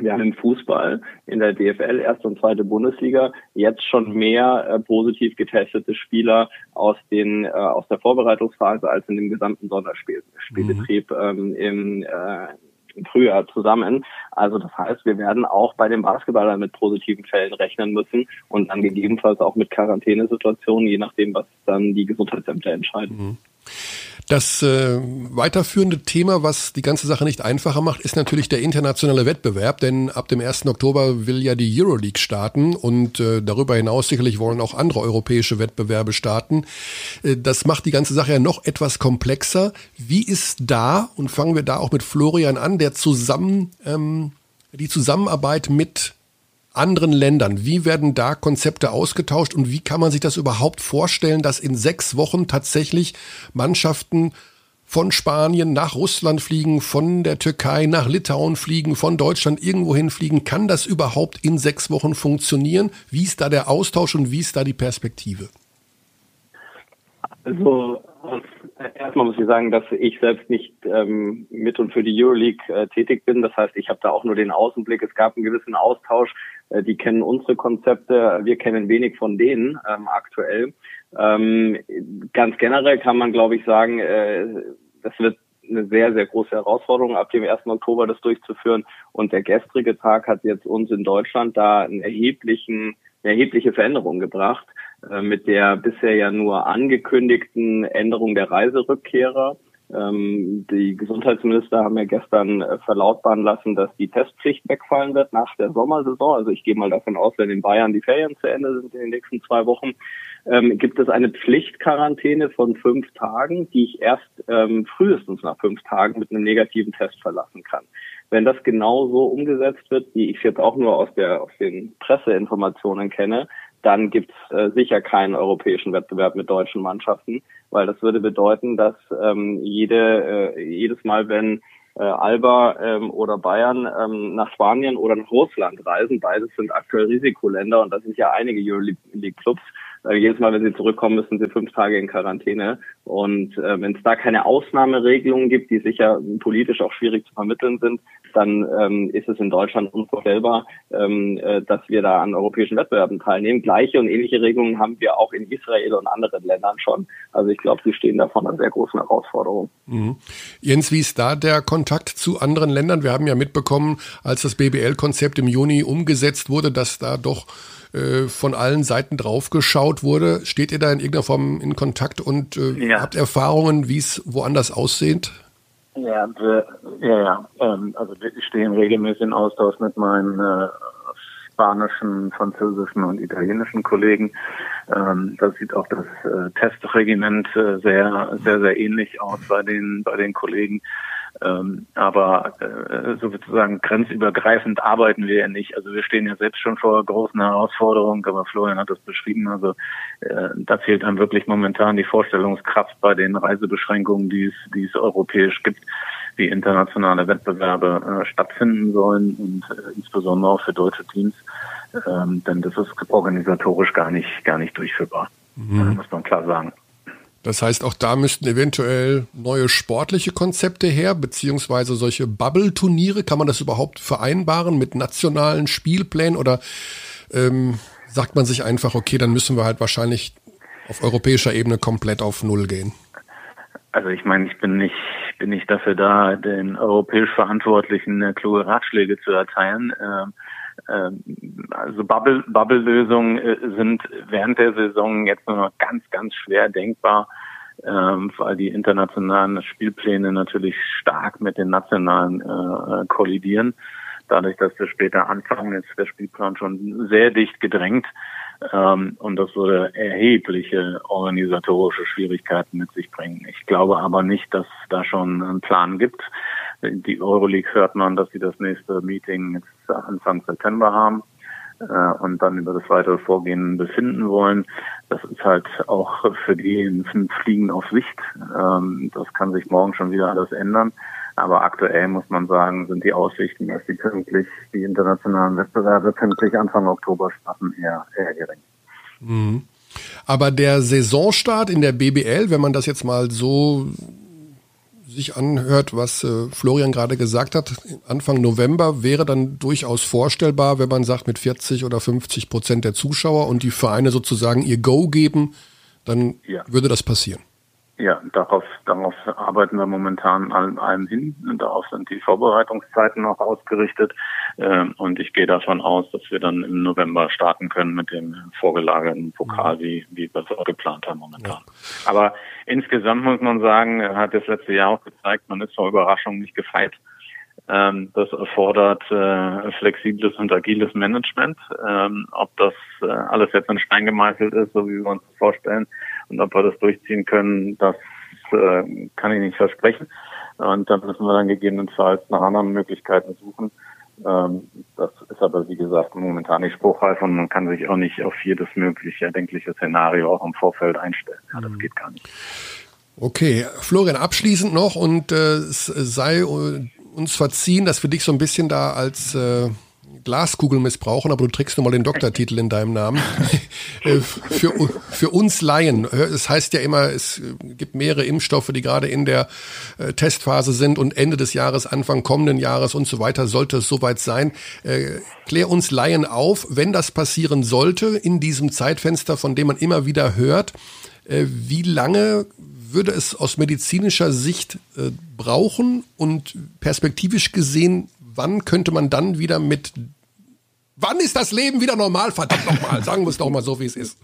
Wir haben im Fußball in der DFL erste und zweite Bundesliga jetzt schon mehr äh, positiv getestete Spieler aus den äh, aus der Vorbereitungsphase als in dem gesamten Sonderspielbetrieb mhm. ähm, im, äh, im Frühjahr zusammen. Also das heißt, wir werden auch bei den Basketballern mit positiven Fällen rechnen müssen und dann gegebenenfalls auch mit Quarantänesituationen, je nachdem, was dann die Gesundheitsämter entscheiden. Mhm. Das äh, weiterführende Thema, was die ganze Sache nicht einfacher macht, ist natürlich der internationale Wettbewerb, denn ab dem 1. Oktober will ja die Euroleague starten und äh, darüber hinaus sicherlich wollen auch andere europäische Wettbewerbe starten. Äh, das macht die ganze Sache ja noch etwas komplexer. Wie ist da, und fangen wir da auch mit Florian an, der zusammen, ähm, die Zusammenarbeit mit anderen Ländern? Wie werden da Konzepte ausgetauscht und wie kann man sich das überhaupt vorstellen, dass in sechs Wochen tatsächlich Mannschaften von Spanien nach Russland fliegen, von der Türkei nach Litauen fliegen, von Deutschland irgendwohin fliegen. Kann das überhaupt in sechs Wochen funktionieren? Wie ist da der Austausch und wie ist da die Perspektive? Also erstmal muss ich sagen, dass ich selbst nicht ähm, mit und für die Euroleague äh, tätig bin. Das heißt, ich habe da auch nur den Außenblick. Es gab einen gewissen Austausch. Äh, die kennen unsere Konzepte, wir kennen wenig von denen ähm, aktuell. Ähm, ganz generell kann man, glaube ich, sagen, äh, das wird eine sehr, sehr große Herausforderung, ab dem 1. Oktober das durchzuführen. Und der gestrige Tag hat jetzt uns in Deutschland da einen erheblichen, eine erhebliche Veränderung gebracht, äh, mit der bisher ja nur angekündigten Änderung der Reiserückkehrer ähm, die Gesundheitsminister haben ja gestern äh, verlautbaren lassen, dass die Testpflicht wegfallen wird nach der Sommersaison. Also ich gehe mal davon aus, wenn in Bayern die Ferien zu Ende sind in den nächsten zwei Wochen, ähm, gibt es eine Pflichtquarantäne von fünf Tagen, die ich erst ähm, frühestens nach fünf Tagen mit einem negativen Test verlassen kann. Wenn das genau so umgesetzt wird, wie ich es jetzt auch nur aus, der, aus den Presseinformationen kenne, dann gibt es äh, sicher keinen europäischen Wettbewerb mit deutschen Mannschaften, weil das würde bedeuten, dass ähm, jede, äh, jedes Mal, wenn äh, Alba ähm, oder Bayern ähm, nach Spanien oder nach Russland reisen, beides sind aktuell Risikoländer und das sind ja einige Euroleague-Clubs, äh, jedes Mal, wenn sie zurückkommen, müssen sie fünf Tage in Quarantäne. Und äh, wenn es da keine Ausnahmeregelungen gibt, die sicher politisch auch schwierig zu vermitteln sind, dann ähm, ist es in Deutschland unvorstellbar, ähm, äh, dass wir da an europäischen Wettbewerben teilnehmen. Gleiche und ähnliche Regelungen haben wir auch in Israel und anderen Ländern schon. Also ich glaube, sie stehen da vor einer sehr großen Herausforderung. Mhm. Jens, wie ist da der Kontakt zu anderen Ländern? Wir haben ja mitbekommen, als das BBL-Konzept im Juni umgesetzt wurde, dass da doch äh, von allen Seiten drauf geschaut wurde. Steht ihr da in irgendeiner Form in Kontakt und äh, ja. habt Erfahrungen, wie es woanders aussieht? Ja, wir, ja, ja. Ähm, also wir stehen regelmäßig in Austausch mit meinen äh, spanischen, französischen und italienischen Kollegen. Ähm, da sieht auch das äh, Testregiment äh, sehr, sehr, sehr ähnlich aus bei den, bei den Kollegen. Ähm, aber äh, sozusagen grenzübergreifend arbeiten wir ja nicht. Also wir stehen ja selbst schon vor großen Herausforderungen, aber Florian hat das beschrieben. Also äh, da fehlt einem wirklich momentan die Vorstellungskraft bei den Reisebeschränkungen, die es, die es europäisch gibt, wie internationale Wettbewerbe äh, stattfinden sollen und äh, insbesondere auch für deutsche Teams. Ähm, denn das ist organisatorisch gar nicht, gar nicht durchführbar. Mhm. muss man klar sagen. Das heißt, auch da müssten eventuell neue sportliche Konzepte her, beziehungsweise solche Bubble-Turniere. Kann man das überhaupt vereinbaren mit nationalen Spielplänen oder ähm, sagt man sich einfach, okay, dann müssen wir halt wahrscheinlich auf europäischer Ebene komplett auf Null gehen? Also ich meine, ich bin nicht, bin nicht dafür da, den europäisch Verantwortlichen kluge Ratschläge zu erteilen. Ähm, ähm, also Bubble, Bubble-Lösungen äh, sind während der Saison jetzt nur noch ganz, ganz schwer denkbar, ähm, weil die internationalen Spielpläne natürlich stark mit den nationalen äh, kollidieren. Dadurch, dass wir später anfangen, ist der Spielplan schon sehr dicht gedrängt. Ähm, und das würde erhebliche organisatorische Schwierigkeiten mit sich bringen. Ich glaube aber nicht, dass da schon einen Plan gibt. Die Euroleague hört man, dass sie das nächste Meeting jetzt Anfang September haben und dann über das weitere Vorgehen befinden wollen. Das ist halt auch für die ein Fliegen auf Sicht. Ähm, das kann sich morgen schon wieder alles ändern. Aber aktuell muss man sagen, sind die Aussichten, dass die pünktlich, die internationalen Wettbewerbe pünktlich Anfang Oktober starten, eher, eher gering. Mhm. Aber der Saisonstart in der BBL, wenn man das jetzt mal so sich anhört, was äh, Florian gerade gesagt hat, Anfang November wäre dann durchaus vorstellbar, wenn man sagt, mit 40 oder 50 Prozent der Zuschauer und die Vereine sozusagen ihr Go geben, dann ja. würde das passieren. Ja, darauf, darauf arbeiten wir momentan allem, allem hin. Und darauf sind die Vorbereitungszeiten auch ausgerichtet. Ähm, und ich gehe davon aus, dass wir dann im November starten können mit dem vorgelagerten Pokal, mhm. wie, wie wir es auch geplant haben momentan. Ja. Aber insgesamt muss man sagen, hat das letzte Jahr auch gezeigt, man ist vor Überraschung nicht gefeit. Ähm, das erfordert äh, flexibles und agiles Management. Ähm, ob das äh, alles jetzt in Stein gemeißelt ist, so wie wir uns das vorstellen, und ob wir das durchziehen können, das äh, kann ich nicht versprechen. Und dann müssen wir dann gegebenenfalls nach anderen Möglichkeiten suchen. Ähm, das ist aber, wie gesagt, momentan nicht spruchreif und man kann sich auch nicht auf jedes mögliche erdenkliche Szenario auch im Vorfeld einstellen. Ja, das mhm. geht gar nicht. Okay, Florian, abschließend noch und äh, es sei äh, uns verziehen, dass wir dich so ein bisschen da als äh, Glaskugel missbrauchen, aber du trägst nun mal den Doktortitel in deinem Namen. Äh, für, für uns Laien, äh, es heißt ja immer, es gibt mehrere Impfstoffe, die gerade in der äh, Testphase sind und Ende des Jahres, Anfang kommenden Jahres und so weiter sollte es soweit sein. Äh, klär uns Laien auf, wenn das passieren sollte in diesem Zeitfenster, von dem man immer wieder hört, äh, wie lange würde es aus medizinischer Sicht äh, brauchen und perspektivisch gesehen, wann könnte man dann wieder mit, wann ist das Leben wieder normal? Verdammt nochmal, sagen wir es doch mal so, wie es ist.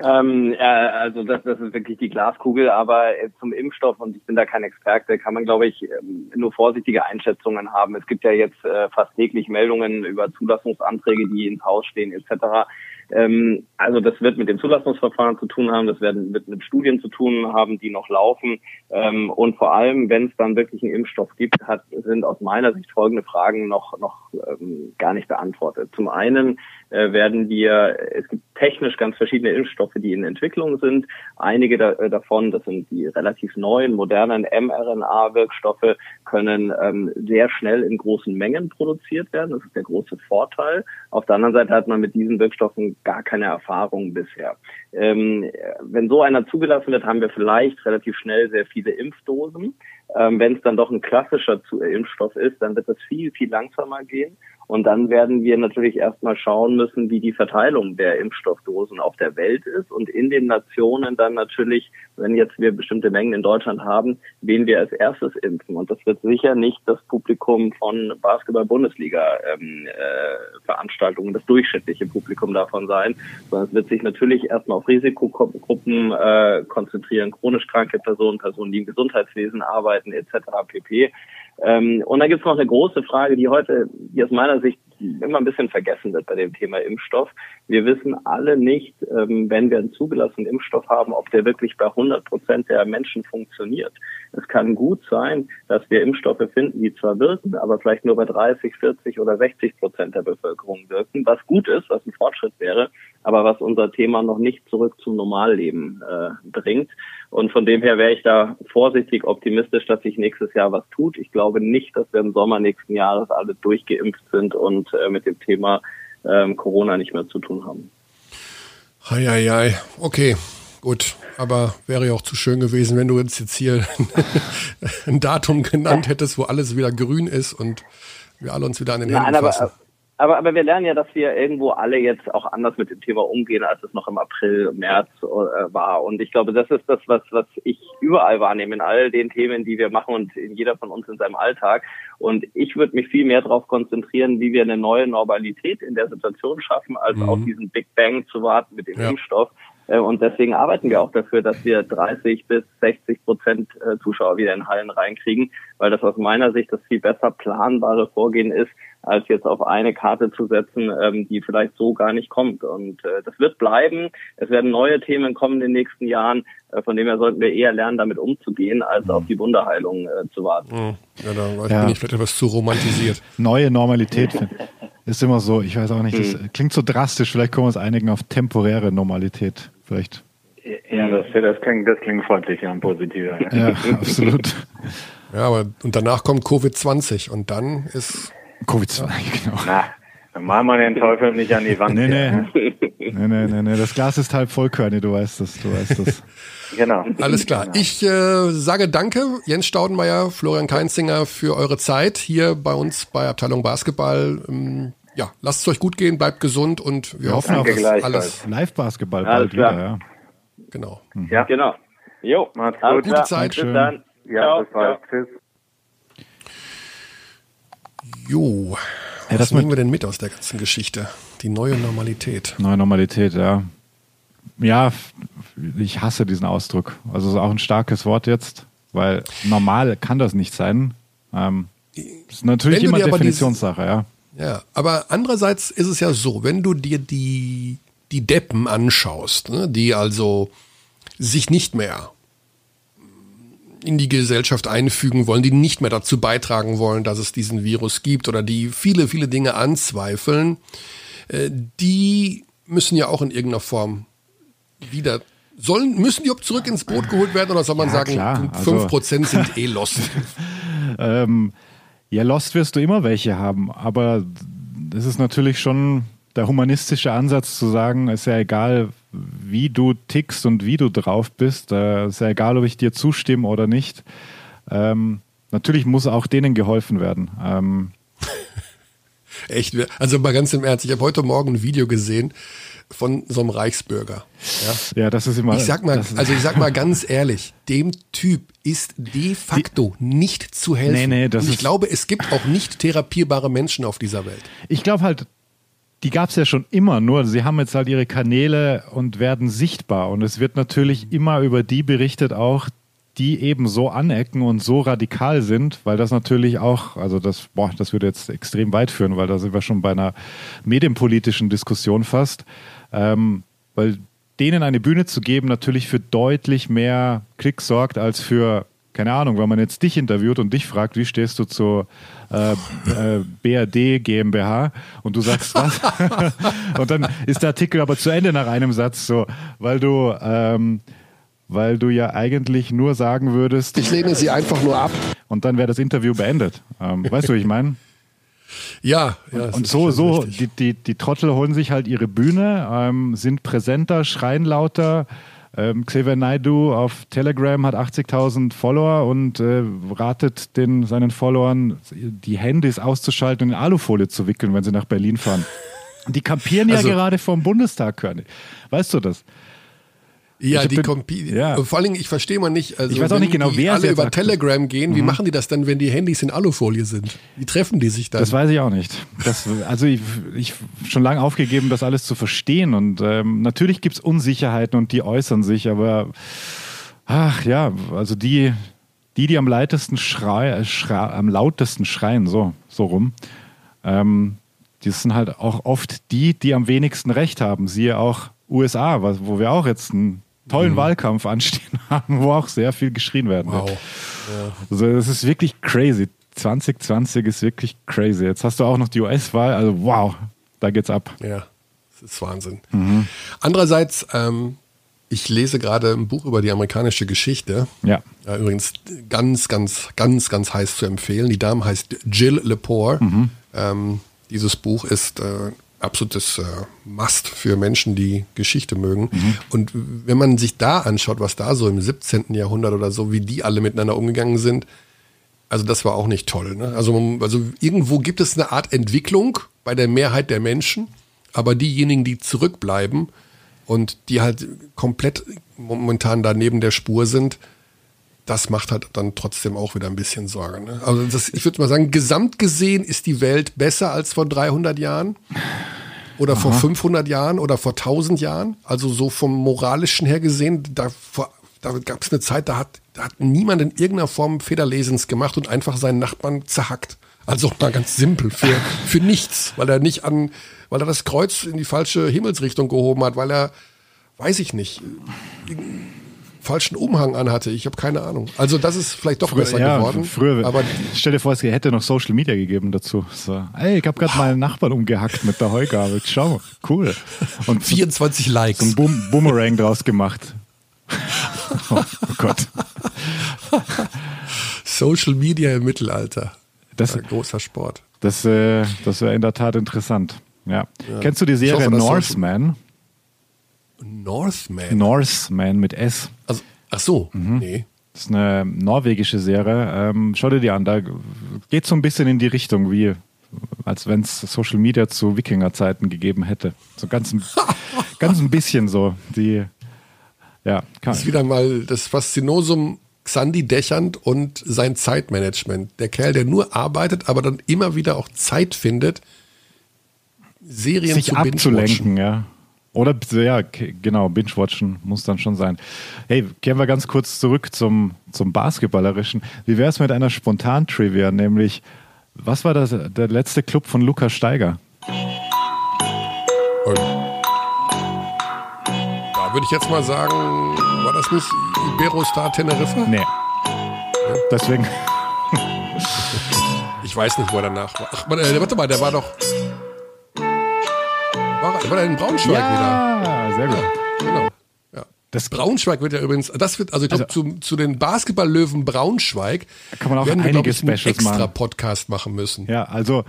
Ähm, äh, also das, das ist wirklich die Glaskugel, aber äh, zum Impfstoff, und ich bin da kein Experte, kann man, glaube ich, ähm, nur vorsichtige Einschätzungen haben. Es gibt ja jetzt äh, fast täglich Meldungen über Zulassungsanträge, die ins Haus stehen etc. Ähm, also das wird mit dem Zulassungsverfahren zu tun haben, das werden, wird mit Studien zu tun haben, die noch laufen. Ähm, und vor allem, wenn es dann wirklich einen Impfstoff gibt, hat, sind aus meiner Sicht folgende Fragen noch, noch ähm, gar nicht beantwortet. Zum einen äh, werden wir, es gibt technisch ganz verschiedene Impfstoffe, die in Entwicklung sind. Einige da, äh, davon, das sind die relativ neuen, modernen mRNA-Wirkstoffe, können ähm, sehr schnell in großen Mengen produziert werden. Das ist der große Vorteil. Auf der anderen Seite hat man mit diesen Wirkstoffen gar keine Erfahrung bisher. Ähm, wenn so einer zugelassen wird, haben wir vielleicht relativ schnell sehr viele Impfdosen. Ähm, wenn es dann doch ein klassischer Impfstoff ist, dann wird das viel, viel langsamer gehen. Und dann werden wir natürlich erstmal schauen müssen, wie die Verteilung der Impfstoffdosen auf der Welt ist und in den Nationen dann natürlich, wenn jetzt wir bestimmte Mengen in Deutschland haben, wen wir als erstes impfen. Und das wird sicher nicht das Publikum von Basketball-Bundesliga-Veranstaltungen, ähm, äh, das durchschnittliche Publikum davon sein, sondern es wird sich natürlich erstmal auf Risikogruppen äh, konzentrieren, chronisch kranke Personen, Personen, die im Gesundheitswesen arbeiten etc. pp. Ähm, und dann gibt es noch eine große Frage, die heute, die aus meiner Sicht immer ein bisschen vergessen wird bei dem Thema Impfstoff. Wir wissen alle nicht, ähm, wenn wir einen zugelassenen Impfstoff haben, ob der wirklich bei 100 Prozent der Menschen funktioniert. Es kann gut sein, dass wir Impfstoffe finden, die zwar wirken, aber vielleicht nur bei 30, 40 oder 60 Prozent der Bevölkerung wirken, was gut ist, was ein Fortschritt wäre, aber was unser Thema noch nicht zurück zum Normalleben äh, bringt. Und von dem her wäre ich da vorsichtig optimistisch, dass sich nächstes Jahr was tut. Ich glaube nicht, dass wir im Sommer nächsten Jahres alle durchgeimpft sind und äh, mit dem Thema ähm, Corona nicht mehr zu tun haben. Eieiei, okay, gut. Aber wäre ja auch zu schön gewesen, wenn du uns jetzt hier ein Datum genannt hättest, wo alles wieder grün ist und wir alle uns wieder an den Nein, Händen fassen. Aber, aber, aber wir lernen ja, dass wir irgendwo alle jetzt auch anders mit dem Thema umgehen, als es noch im April, März äh, war. Und ich glaube, das ist das, was, was ich überall wahrnehme, in all den Themen, die wir machen und in jeder von uns in seinem Alltag. Und ich würde mich viel mehr darauf konzentrieren, wie wir eine neue Normalität in der Situation schaffen, als mhm. auf diesen Big Bang zu warten mit dem ja. Impfstoff. Äh, und deswegen arbeiten wir auch dafür, dass wir 30 bis 60 Prozent äh, Zuschauer wieder in Hallen reinkriegen, weil das aus meiner Sicht das viel besser planbare Vorgehen ist, als jetzt auf eine Karte zu setzen, ähm, die vielleicht so gar nicht kommt. Und äh, das wird bleiben. Es werden neue Themen kommen in den nächsten Jahren. Äh, von dem her sollten wir eher lernen, damit umzugehen, als auf die Wunderheilung äh, zu warten. Mhm. Ja, da ja. bin ich vielleicht etwas zu romantisiert. Neue Normalität ist immer so. Ich weiß auch nicht, das mhm. klingt so drastisch. Vielleicht können wir uns einigen auf temporäre Normalität. Vielleicht. Ja, das, das, klingt, das klingt freundlicher und positiver. Ja, ja absolut. Ja, aber und danach kommt Covid-20 und dann ist Covid-2, genau. Na, dann machen wir den Teufel nicht an die Wand. Nee, nee. Ne? nee, nee, nee, nee. Das Glas ist halb voll, Körny, du weißt das, du weißt das. genau. Alles klar. Genau. Ich äh, sage danke, Jens Staudenmeier, Florian Keinzinger, für eure Zeit hier bei uns bei Abteilung Basketball. Ähm, ja, lasst es euch gut gehen, bleibt gesund und wir ja, hoffen auf alles. Live-Basketball bald wieder, ja. Genau. Ja, genau. Jo, macht's gut. Gute Zeit. Bis dann. Ja, ciao, bis bald. Tschüss. Jo, ja, was nehmen wir denn mit aus der ganzen Geschichte? Die neue Normalität. Neue Normalität, ja. Ja, ich hasse diesen Ausdruck. Also ist auch ein starkes Wort jetzt, weil normal kann das nicht sein. Ähm, das ist natürlich immer Definitionssache, ja. Ja, aber andererseits ist es ja so, wenn du dir die, die Deppen anschaust, ne, die also sich nicht mehr in die Gesellschaft einfügen wollen, die nicht mehr dazu beitragen wollen, dass es diesen Virus gibt oder die viele, viele Dinge anzweifeln, äh, die müssen ja auch in irgendeiner Form wieder Sollen, müssen die ob zurück ins Boot geholt werden oder soll man ja, sagen, klar. 5% also, sind eh lost? ähm, ja, lost wirst du immer welche haben, aber das ist natürlich schon der humanistische Ansatz zu sagen, ist ja egal, wie du tickst und wie du drauf bist. Äh, ist ja egal, ob ich dir zustimme oder nicht. Ähm, natürlich muss auch denen geholfen werden. Ähm. Echt? Also mal ganz im Ernst, ich habe heute Morgen ein Video gesehen. von so einem Reichsbürger. Ja, ja das ist immer. Ich sag mal, also ich sag mal ganz ehrlich, dem Typ ist de facto die, nicht zu helfen. Nee, nee, das Und ich glaube, es gibt auch nicht therapierbare Menschen auf dieser Welt. Ich glaube halt, die gab es ja schon immer, nur sie haben jetzt halt ihre Kanäle und werden sichtbar. Und es wird natürlich immer über die berichtet auch, die eben so anecken und so radikal sind, weil das natürlich auch, also das, boah, das würde jetzt extrem weit führen, weil da sind wir schon bei einer medienpolitischen Diskussion fast, ähm, weil denen eine Bühne zu geben natürlich für deutlich mehr Klicks sorgt als für keine Ahnung, wenn man jetzt dich interviewt und dich fragt, wie stehst du zur äh, äh, BRD GmbH und du sagst was und dann ist der Artikel aber zu Ende nach einem Satz so, weil du ähm, weil du ja eigentlich nur sagen würdest. Ich lehne sie einfach nur ab. Und dann wäre das Interview beendet. Ähm, weißt du, wie ich meine? Ja, ja. Und, und so, so, die, die, die Trottel holen sich halt ihre Bühne, ähm, sind präsenter, schreien lauter. Ähm, Xavier Naidu auf Telegram hat 80.000 Follower und äh, ratet den, seinen Followern, die Handys auszuschalten und in Alufolie zu wickeln, wenn sie nach Berlin fahren. Die kampieren also, ja gerade vom Bundestag, Körnig. Weißt du das? Ja, die Kompi ja. Vor allem, ich verstehe mal nicht, also ich weiß auch nicht genau, wer alle über Telegram gehen, mhm. wie machen die das dann, wenn die Handys in Alufolie sind? Wie treffen die sich dann? Das weiß ich auch nicht. Das, also ich, ich schon lange aufgegeben, das alles zu verstehen und ähm, natürlich gibt es Unsicherheiten und die äußern sich, aber ach ja, also die, die, die am lautesten schreien, schrei, am lautesten schreien, so, so rum, ähm, die sind halt auch oft die, die am wenigsten Recht haben. Siehe auch USA, wo wir auch jetzt einen tollen mhm. Wahlkampf anstehen haben, wo auch sehr viel geschrien werden wow. wird. Ja. Also es ist wirklich crazy. 2020 ist wirklich crazy. Jetzt hast du auch noch die US-Wahl, also wow, da geht's ab. Ja, das ist Wahnsinn. Mhm. Andererseits, ähm, ich lese gerade ein Buch über die amerikanische Geschichte. Ja. ja. Übrigens ganz, ganz, ganz, ganz heiß zu empfehlen. Die Dame heißt Jill Lepore. Mhm. Ähm, dieses Buch ist äh, absolutes äh, Must für Menschen, die Geschichte mögen. Mhm. Und wenn man sich da anschaut, was da so im 17. Jahrhundert oder so, wie die alle miteinander umgegangen sind, also das war auch nicht toll. Ne? Also, also irgendwo gibt es eine Art Entwicklung bei der Mehrheit der Menschen, aber diejenigen, die zurückbleiben und die halt komplett momentan da neben der Spur sind, das macht halt dann trotzdem auch wieder ein bisschen Sorge. Ne? Also das, ich würde mal sagen, gesamt gesehen ist die Welt besser als vor 300 Jahren oder Aha. vor 500 Jahren oder vor 1000 Jahren. Also so vom moralischen her gesehen, da, da gab es eine Zeit, da hat, da hat niemand in irgendeiner Form Federlesens gemacht und einfach seinen Nachbarn zerhackt. Also mal ganz simpel für, für nichts, weil er nicht an, weil er das Kreuz in die falsche Himmelsrichtung gehoben hat, weil er, weiß ich nicht, falschen Umhang anhatte. Ich habe keine Ahnung. Also das ist vielleicht doch früher, besser ja, geworden. Früher, aber stell dir vor, es hätte noch Social Media gegeben dazu. So, ey, ich habe gerade meinen Nachbarn umgehackt mit der Heugabel. Schau, cool. Und 24 Likes. So ein Boom Boomerang draus gemacht. oh, oh Gott. Social Media im Mittelalter. Das ist ein großer Sport. Das, äh, das wäre in der Tat interessant. Ja. ja. Kennst du die Serie hoffe, Norseman? Northman. Northman mit S. Ach so, mhm. nee. Das ist eine norwegische Serie. Ähm, schau dir die an. Da geht so ein bisschen in die Richtung, wie als wenn es Social Media zu Wikingerzeiten gegeben hätte. So ganz, ganz ein bisschen so. Die, ja, das ist wieder mal das Faszinosum Xandi Dächernd und sein Zeitmanagement. Der Kerl, der nur arbeitet, aber dann immer wieder auch Zeit findet, Serien sich zu abzulenken, ja. Oder ja, genau, Binge-Watchen muss dann schon sein. Hey, kehren wir ganz kurz zurück zum, zum Basketballerischen. Wie wäre es mit einer Spontan-Trivia, nämlich, was war das, der letzte Club von Lukas Steiger? Und da würde ich jetzt mal sagen, war das nicht Iberostar Teneriffa? Nee. Ja. Deswegen. ich weiß nicht, wo er danach war. Ach, warte mal, der war doch. War, war er in Braunschweig ja, wieder? sehr gut. Genau. Ja. Das Braunschweig wird ja übrigens, das wird, also ich glaube, also, zu, zu den Basketballlöwen Braunschweig kann man auch werden einige wir, ich, einen extra machen. Podcast machen müssen. Ja, also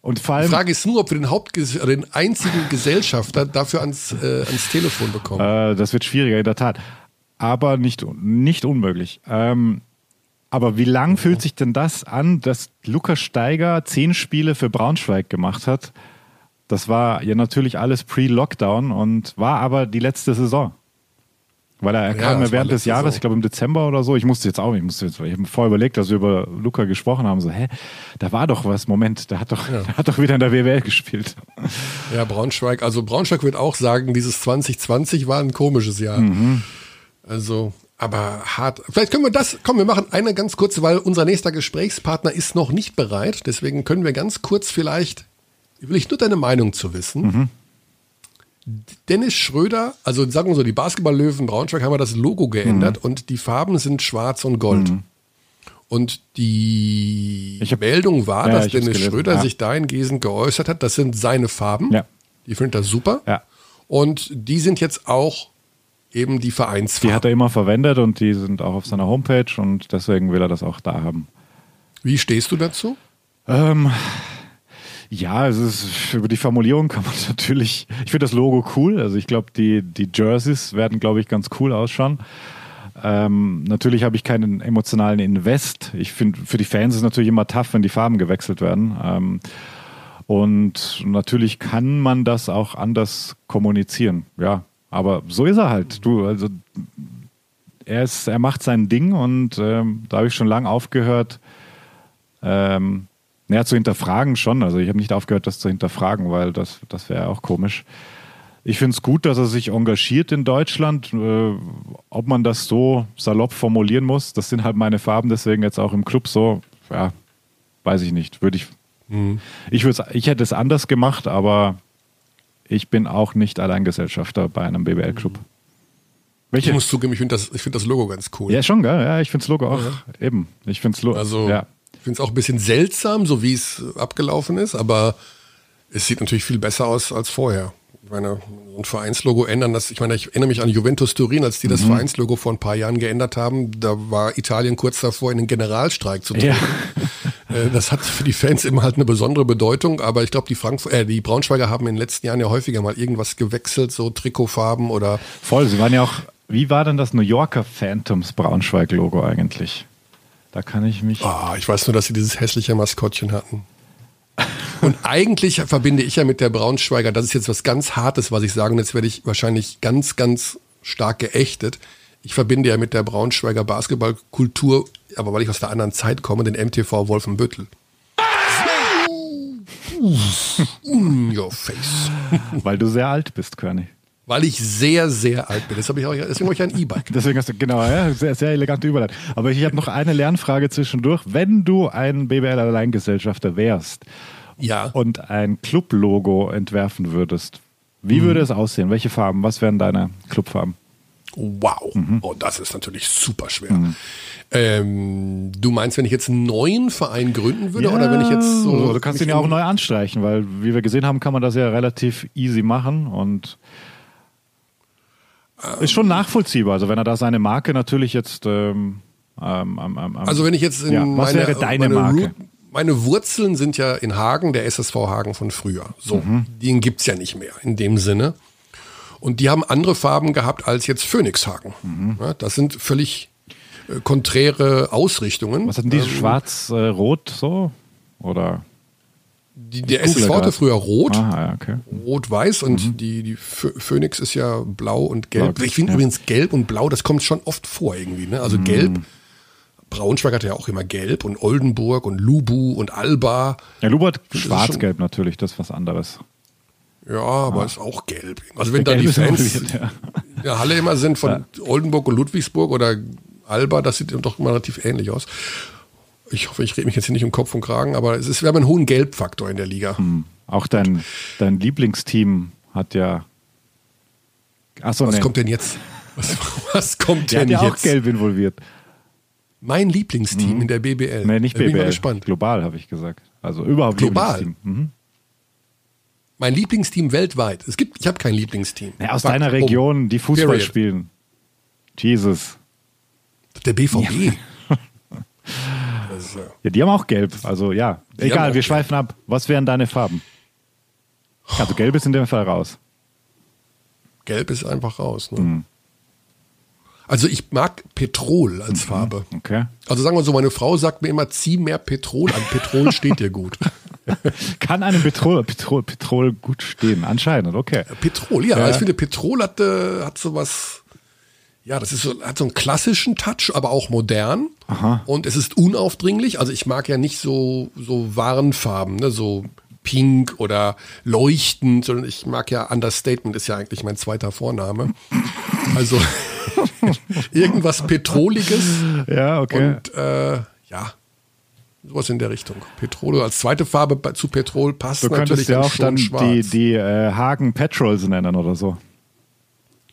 und vor allem, Die Frage ist nur, ob wir den Hauptges den einzigen Gesellschafter dafür ans, äh, ans Telefon bekommen. Äh, das wird schwieriger, in der Tat. Aber nicht, nicht unmöglich. Ähm, aber wie lang fühlt sich denn das an, dass Lukas Steiger zehn Spiele für Braunschweig gemacht hat? Das war ja natürlich alles pre-Lockdown und war aber die letzte Saison. Weil er, er kam ja während des Jahres, Saison. ich glaube im Dezember oder so, ich musste jetzt auch, ich musste jetzt, ich habe vorher überlegt, dass wir über Luca gesprochen haben, so, hä, da war doch was, Moment, der hat doch, ja. der hat doch wieder in der WWL gespielt. Ja, Braunschweig, also Braunschweig wird auch sagen, dieses 2020 war ein komisches Jahr. Mhm. Also, aber hart. Vielleicht können wir das, komm, wir machen eine ganz kurze, weil unser nächster Gesprächspartner ist noch nicht bereit, deswegen können wir ganz kurz vielleicht, will ich nur deine Meinung zu wissen. Mhm Dennis Schröder, also sagen wir so, die Basketball-Löwen Braunschweig haben wir das Logo geändert mhm. und die Farben sind schwarz und gold. Mhm. Und die hab, Meldung war, ja, dass Dennis Schröder ja. sich dahingehend geäußert hat, das sind seine Farben. Ja. Die findet er super. Ja. Und die sind jetzt auch eben die Vereinsfarben. Die hat er immer verwendet und die sind auch auf seiner Homepage und deswegen will er das auch da haben. Wie stehst du dazu? Ähm, ja, es ist, über die Formulierung kann man natürlich, ich finde das Logo cool. Also ich glaube, die, die Jerseys werden, glaube ich, ganz cool ausschauen. Ähm, natürlich habe ich keinen emotionalen Invest. Ich finde, für die Fans ist es natürlich immer tough, wenn die Farben gewechselt werden. Ähm, und natürlich kann man das auch anders kommunizieren. Ja, aber so ist er halt. Du, also er ist, er macht sein Ding und ähm, da habe ich schon lange aufgehört, ähm, naja, zu hinterfragen schon. Also ich habe nicht aufgehört, das zu hinterfragen, weil das, das wäre auch komisch. Ich finde es gut, dass er sich engagiert in Deutschland. Äh, ob man das so salopp formulieren muss, das sind halt meine Farben, deswegen jetzt auch im Club so, ja, weiß ich nicht. Würde ich. Mhm. Ich, ich hätte es anders gemacht, aber ich bin auch nicht Alleingesellschafter bei einem BBL-Club. Mhm. Welche? Ich muss zugeben, ich finde das, find das Logo ganz cool. Ja, schon, gell? Ja, ich finde das Logo auch. Ja. Eben. Ich finde es Logo. Also, ja. Ich finde es auch ein bisschen seltsam, so wie es abgelaufen ist, aber es sieht natürlich viel besser aus als vorher. Ich meine, so ein Vereinslogo ändern, das, ich meine, ich erinnere mich an Juventus Turin, als die das mhm. Vereinslogo vor ein paar Jahren geändert haben, da war Italien kurz davor, in den Generalstreik zu treten. Ja. Äh, das hat für die Fans immer halt eine besondere Bedeutung, aber ich glaube, die äh, die Braunschweiger haben in den letzten Jahren ja häufiger mal irgendwas gewechselt, so Trikotfarben oder. Voll, sie waren ja auch, wie war denn das New Yorker Phantoms Braunschweig-Logo eigentlich? Da kann ich mich. Oh, ich weiß nur, dass sie dieses hässliche Maskottchen hatten. Und eigentlich verbinde ich ja mit der Braunschweiger, das ist jetzt was ganz Hartes, was ich sage, und jetzt werde ich wahrscheinlich ganz, ganz stark geächtet. Ich verbinde ja mit der Braunschweiger Basketballkultur, aber weil ich aus der anderen Zeit komme, den MTV Wolfenbüttel. In your face. Weil du sehr alt bist, König. Weil ich sehr, sehr alt bin. Deshalb habe ich, deswegen habe ich ein E-Bike. Deswegen hast du, genau, ja, sehr, sehr elegante Überleitung. Aber ich habe noch eine Lernfrage zwischendurch. Wenn du ein BBL-Alleingesellschafter wärst ja. und ein Club-Logo entwerfen würdest, wie mhm. würde es aussehen? Welche Farben? Was wären deine Clubfarben? Wow, mhm. oh, das ist natürlich super schwer. Mhm. Ähm, du meinst, wenn ich jetzt einen neuen Verein gründen würde ja, oder wenn ich jetzt so. Du kannst ihn ja auch neu anstreichen, weil wie wir gesehen haben, kann man das ja relativ easy machen und ist schon nachvollziehbar. Also wenn er da seine Marke natürlich jetzt. Ähm, ähm, ähm, also wenn ich jetzt in ja, was meine, wäre deine meine Marke? meine Wurzeln sind ja in Hagen, der SSV Hagen von früher. So, mhm. den gibt's ja nicht mehr in dem Sinne. Und die haben andere Farben gehabt als jetzt Phoenix Hagen. Mhm. Ja, das sind völlig äh, konträre Ausrichtungen. Was hatten die? Ähm, Schwarz-Rot äh, so? Oder? Die, der SSV hatte früher rot, ah, okay. rot-weiß und mhm. die, die Phoenix ist ja blau und gelb. Ich finde ja. übrigens gelb und blau, das kommt schon oft vor irgendwie. Ne? Also mhm. gelb, Braunschweig hatte ja auch immer gelb und Oldenburg und Lubu und Alba. Ja, Lubu hat schwarz-gelb natürlich, das ist was anderes. Ja, aber ah. ist auch gelb. Also wenn da die Fans in ja. der Halle immer sind von ja. Oldenburg und Ludwigsburg oder Alba, das sieht doch immer relativ ähnlich aus ich hoffe, ich rede mich jetzt hier nicht um Kopf und Kragen, aber es ist, wir haben einen hohen Gelbfaktor in der Liga. Hm. Auch dein, dein Lieblingsteam hat ja. Achso, was nee. kommt denn jetzt? Was, was kommt denn ja auch gelb involviert. Mein Lieblingsteam mhm. in der BBL. Nee, nicht BBL. Bin gespannt. Global, habe ich gesagt. Also überhaupt Global. Mhm. Mein Lieblingsteam weltweit. Es gibt, ich habe kein Lieblingsteam. Ja, aus Fakt, deiner Region, die Fußball Period. spielen. Jesus. Der BVB. Ja. Ja, die haben auch gelb. Also ja, die egal, wir schweifen ab. Was wären deine Farben? Also gelb ist in dem Fall raus. Gelb ist einfach raus. Ne? Mhm. Also ich mag Petrol als mhm. Farbe. Okay. Also sagen wir so, meine Frau sagt mir immer, zieh mehr Petrol an. Petrol steht dir gut. Kann einem Petrol, Petrol, Petrol gut stehen, anscheinend, okay. Petrol, ja. ja. Ich finde, Petrol hat, äh, hat sowas, ja, das ist so, hat so einen klassischen Touch, aber auch modern. Aha. Und es ist unaufdringlich. Also ich mag ja nicht so, so Warnfarben, ne, so pink oder leuchtend, sondern ich mag ja Understatement ist ja eigentlich mein zweiter Vorname. Also irgendwas Petroliges. Ja, okay. Und äh, ja, sowas in der Richtung. Petrol als zweite Farbe zu Petrol passt du natürlich ja auch dann schwarz. die, die äh, Hagen Petrols nennen oder so.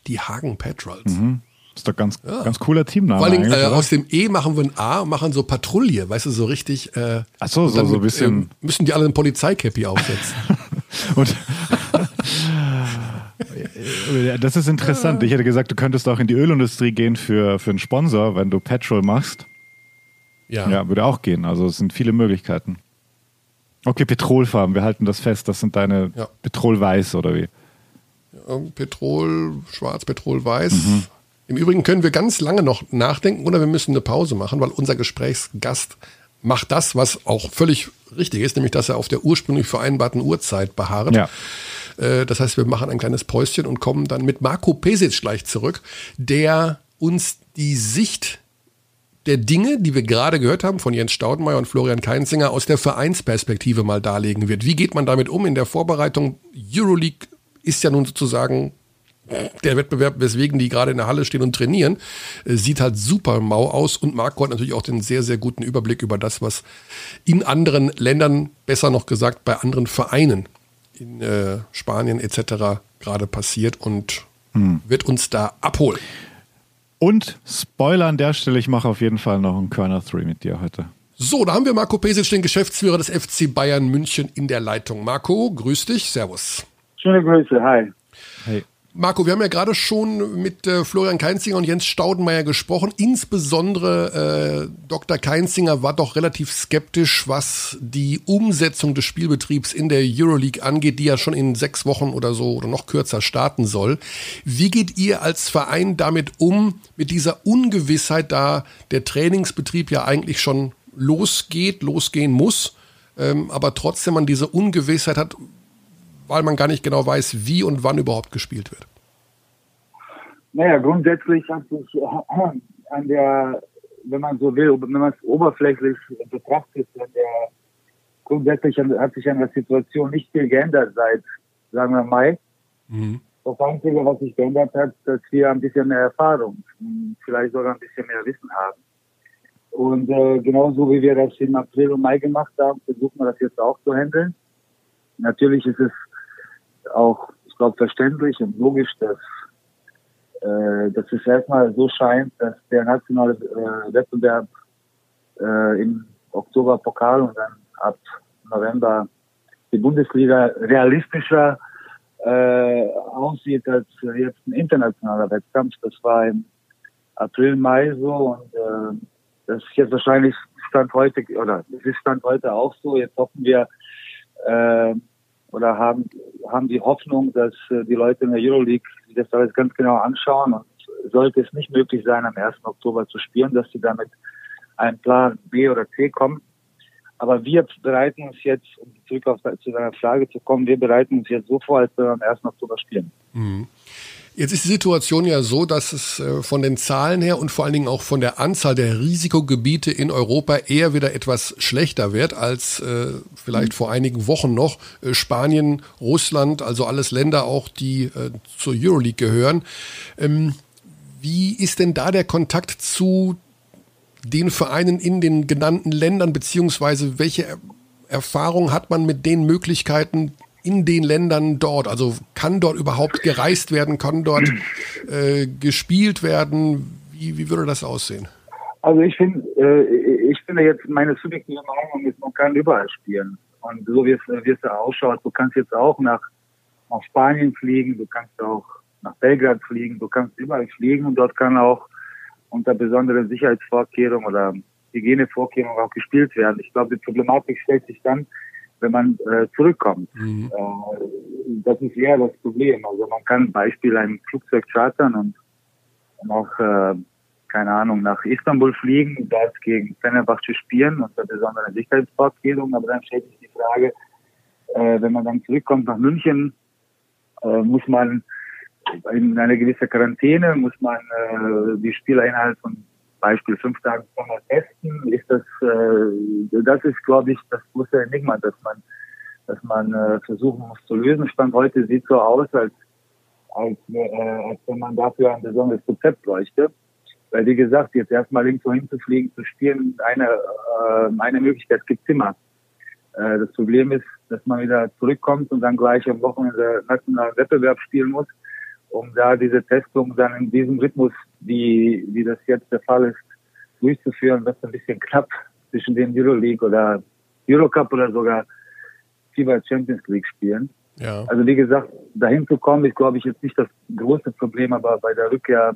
Die Hagen Petrols. Mhm. Ist doch ganz, ja. ganz cooler Teamname. Vor allem äh, aus dem E machen wir ein A, machen so Patrouille, weißt du, so richtig. Äh, Ach so, so, so ein bisschen. Äh, müssen die alle ein Polizeicappy aufsetzen. und das ist interessant. Ich hätte gesagt, du könntest auch in die Ölindustrie gehen für, für einen Sponsor, wenn du Petrol machst. Ja. Ja, würde auch gehen. Also es sind viele Möglichkeiten. Okay, Petrolfarben, wir halten das fest. Das sind deine ja. Petrolweiß oder wie? Petrol, schwarz, Petrolweiß. Mhm. Im Übrigen können wir ganz lange noch nachdenken oder wir müssen eine Pause machen, weil unser Gesprächsgast macht das, was auch völlig richtig ist, nämlich dass er auf der ursprünglich vereinbarten Uhrzeit beharrt. Ja. Äh, das heißt, wir machen ein kleines Päuschen und kommen dann mit Marco Pesic gleich zurück, der uns die Sicht der Dinge, die wir gerade gehört haben von Jens Staudenmeier und Florian Keinzinger aus der Vereinsperspektive mal darlegen wird. Wie geht man damit um in der Vorbereitung? Euroleague ist ja nun sozusagen der Wettbewerb, weswegen die gerade in der Halle stehen und trainieren, äh, sieht halt super mau aus und Marco hat natürlich auch den sehr, sehr guten Überblick über das, was in anderen Ländern, besser noch gesagt bei anderen Vereinen in äh, Spanien etc. gerade passiert und hm. wird uns da abholen. Und Spoiler an der Stelle, ich mache auf jeden Fall noch einen Körner 3 mit dir heute. So, da haben wir Marco Pesic, den Geschäftsführer des FC Bayern München in der Leitung. Marco, grüß dich, servus. Schöne Grüße, hi. Hey. Marco, wir haben ja gerade schon mit äh, Florian Keinzinger und Jens Staudenmeier gesprochen. Insbesondere äh, Dr. Keinzinger war doch relativ skeptisch, was die Umsetzung des Spielbetriebs in der Euroleague angeht, die ja schon in sechs Wochen oder so oder noch kürzer starten soll. Wie geht ihr als Verein damit um, mit dieser Ungewissheit, da der Trainingsbetrieb ja eigentlich schon losgeht, losgehen muss, ähm, aber trotzdem man diese Ungewissheit hat, weil man gar nicht genau weiß, wie und wann überhaupt gespielt wird? Naja, grundsätzlich hat sich äh, an der, wenn man so will, wenn man es oberflächlich betrachtet, an der, grundsätzlich hat sich an der Situation nicht viel geändert seit, sagen wir, Mai. Mhm. Das Einzige, was sich geändert hat, dass wir ein bisschen mehr Erfahrung, vielleicht sogar ein bisschen mehr Wissen haben. Und äh, genauso wie wir das im April und Mai gemacht haben, versuchen wir das jetzt auch zu handeln. Natürlich ist es auch, ich glaube, verständlich und logisch, dass, äh, dass es erstmal so scheint, dass der nationale äh, Wettbewerb äh, im Oktober Pokal und dann ab November die Bundesliga realistischer äh, aussieht als jetzt ein internationaler Wettkampf. Das war im April, Mai so und äh, das ist jetzt wahrscheinlich Stand heute oder es ist Stand heute auch so. Jetzt hoffen wir, äh, oder haben, haben die Hoffnung, dass äh, die Leute in der Euroleague sich das alles ganz genau anschauen und sollte es nicht möglich sein, am 1. Oktober zu spielen, dass sie damit einen Plan B oder C kommen. Aber wir bereiten uns jetzt, um zurück auf, zu deiner Frage zu kommen, wir bereiten uns jetzt so vor, als wir am 1. Oktober spielen. Mhm. Jetzt ist die Situation ja so, dass es äh, von den Zahlen her und vor allen Dingen auch von der Anzahl der Risikogebiete in Europa eher wieder etwas schlechter wird als äh, vielleicht vor einigen Wochen noch. Äh, Spanien, Russland, also alles Länder auch, die äh, zur Euroleague gehören. Ähm, wie ist denn da der Kontakt zu den Vereinen in den genannten Ländern, beziehungsweise welche Erfahrung hat man mit den Möglichkeiten, in den Ländern dort? Also kann dort überhaupt gereist werden? Kann dort äh, gespielt werden? Wie, wie würde das aussehen? Also ich finde, äh, ich finde jetzt meine subjektive Meinung ist, man kann überall spielen. Und so wie es, wie es da ausschaut, du kannst jetzt auch nach, nach Spanien fliegen, du kannst auch nach Belgrad fliegen, du kannst überall fliegen und dort kann auch unter besonderen Sicherheitsvorkehrungen oder Hygienevorkehrungen auch gespielt werden. Ich glaube, die Problematik stellt sich dann, wenn man äh, zurückkommt. Mhm. Äh, das ist eher das Problem. Also man kann Beispiel ein Flugzeug chartern und nach, äh, keine Ahnung, nach Istanbul fliegen, dort gegen Fenerbahce spielen unter besonderen Sicherheitsvorkehrungen, aber dann stellt sich die Frage, äh, wenn man dann zurückkommt nach München, äh, muss man in eine gewisse Quarantäne, muss man äh, die Spieler innerhalb von Beispiel fünf Tagen vorher testen. Ist das, äh, das ist, glaube ich, das große Enigma, dass man, dass man äh, versuchen muss zu lösen. Stand heute sieht so aus, als, als, äh, als wenn man dafür ein besonderes Konzept bräuchte. Weil, wie gesagt, jetzt erstmal irgendwo hinzufliegen, zu spielen, eine, äh, eine Möglichkeit gibt's immer. Äh, das Problem ist, dass man wieder zurückkommt und dann gleich am Wochenende nationalen Wettbewerb spielen muss, um da diese Testung dann in diesem Rhythmus, wie, wie das jetzt der Fall ist, durchzuführen, wird ein bisschen knapp zwischen den Euroleague oder Eurocup oder sogar FIBA Champions League spielen. Ja. Also wie gesagt, dahin zu kommen, ist glaube ich jetzt nicht das große Problem, aber bei der Rückkehr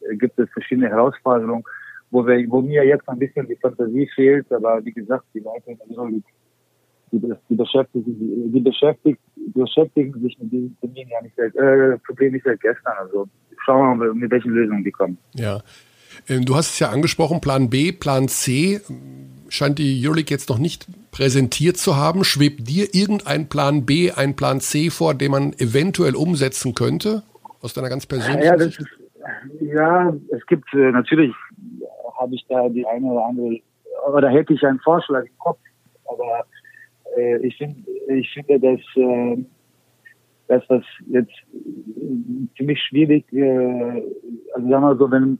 äh, gibt es verschiedene Herausforderungen, wo, wir, wo mir jetzt ein bisschen die Fantasie fehlt, aber wie gesagt, die Leute in der Euroleague die, die, beschäftigen, die, die beschäftigen, beschäftigen sich mit diesem Termin ja nicht seit, äh, Problem nicht seit gestern. Also schauen wir mal, mit welchen Lösungen die kommen. Ja. Ähm, du hast es ja angesprochen, Plan B, Plan C scheint die Euroleague jetzt noch nicht präsentiert zu haben. Schwebt dir irgendein Plan B, ein Plan C vor, den man eventuell umsetzen könnte? Aus deiner ganz persönlichen ja, Sicht? Ist, ja, es gibt äh, natürlich, habe ich da die eine oder andere, oder hätte ich einen Vorschlag im Kopf, aber äh, ich, find, ich finde, dass äh, das, was jetzt ziemlich schwierig, äh, also sagen wir so, wenn,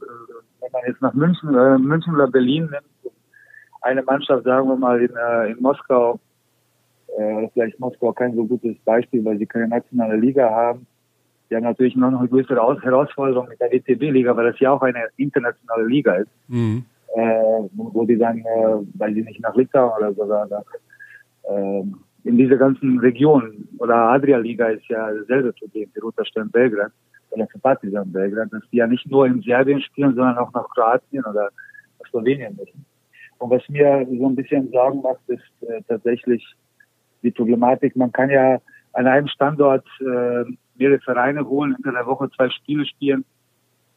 wenn man jetzt nach München, äh, München oder Berlin nimmt, eine Mannschaft, sagen wir mal, in, äh, in Moskau, äh, vielleicht Moskau kein so gutes Beispiel, weil sie keine nationale Liga haben. Die haben natürlich noch eine größere Herausforderung mit der WTB-Liga, weil das ja auch eine internationale Liga ist. Mhm. Äh, wo die dann, äh, weil sie nicht nach Litauen oder sogar nach in dieser ganzen Region oder Adria-Liga ist ja dasselbe Problem, die Roter Stern Belgrad oder für Partizan Belgrad, dass die ja nicht nur in Serbien spielen, sondern auch nach Kroatien oder Slowenien müssen. Und was mir so ein bisschen Sorgen macht, ist äh, tatsächlich die Problematik, man kann ja an einem Standort äh, mehrere Vereine holen, in der Woche zwei Spiele spielen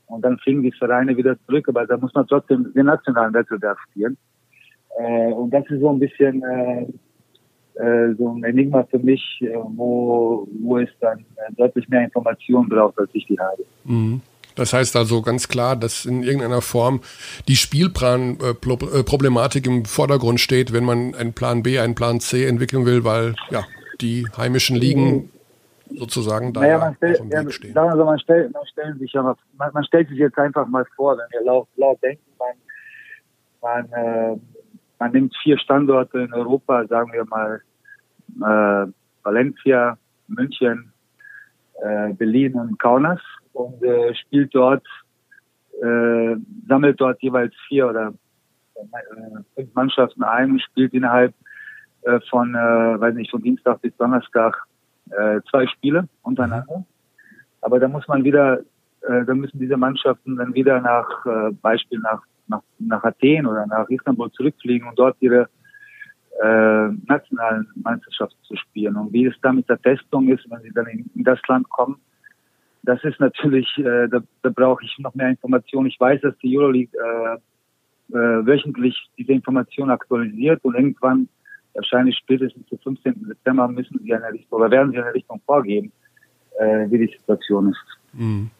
und dann fliegen die Vereine wieder zurück, aber da muss man trotzdem den nationalen Wettbewerb spielen. Äh, und das ist so ein bisschen äh, äh, so ein Enigma für mich, äh, wo, wo es dann äh, deutlich mehr Informationen braucht, als ich die habe. Mhm. Das heißt also ganz klar, dass in irgendeiner Form die Spielplan-Problematik im Vordergrund steht, wenn man einen Plan B, einen Plan C entwickeln will, weil ja die heimischen Ligen sozusagen da naja, man stellt, ja, stehen. Sagen wir so, man, stellt, man, stellt sich ja man, man, stellt sich jetzt einfach mal vor, wenn wir laut, laut denken, man, man, äh, man nimmt vier Standorte in Europa, sagen wir mal äh, Valencia, München, äh, Berlin und Kaunas und äh, spielt dort, äh, sammelt dort jeweils vier oder äh, fünf Mannschaften ein, spielt innerhalb äh, von, äh, weiß nicht, von Dienstag bis Donnerstag äh, zwei Spiele untereinander. Aber da muss man wieder, äh, da müssen diese Mannschaften dann wieder nach äh, Beispiel nach, nach, nach Athen oder nach Istanbul zurückfliegen und dort ihre äh, nationalen Meisterschaft zu spielen. Und wie es da mit der Testung ist, wenn sie dann in, in das Land kommen, das ist natürlich, äh, da, da brauche ich noch mehr Informationen. Ich weiß, dass die Euroleague äh, äh, wöchentlich diese Information aktualisiert und irgendwann, wahrscheinlich spätestens zum 15. Dezember, müssen sie eine Richtung oder werden sie eine Richtung vorgeben, äh, wie die Situation ist. Mhm.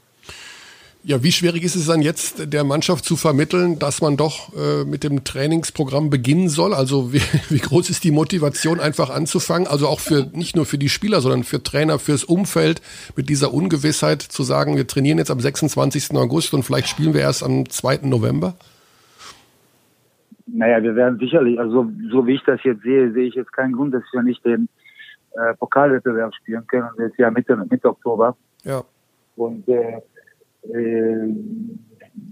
Ja, wie schwierig ist es dann jetzt der Mannschaft zu vermitteln, dass man doch äh, mit dem Trainingsprogramm beginnen soll? Also wie, wie groß ist die Motivation einfach anzufangen? Also auch für nicht nur für die Spieler, sondern für Trainer, fürs Umfeld mit dieser Ungewissheit zu sagen, wir trainieren jetzt am 26. August und vielleicht spielen wir erst am 2. November? Naja, wir werden sicherlich, also so wie ich das jetzt sehe, sehe ich jetzt keinen Grund, dass wir nicht den äh, Pokalwettbewerb spielen können. Das ist ja Mitte, Mitte Oktober. Ja. Und äh, äh,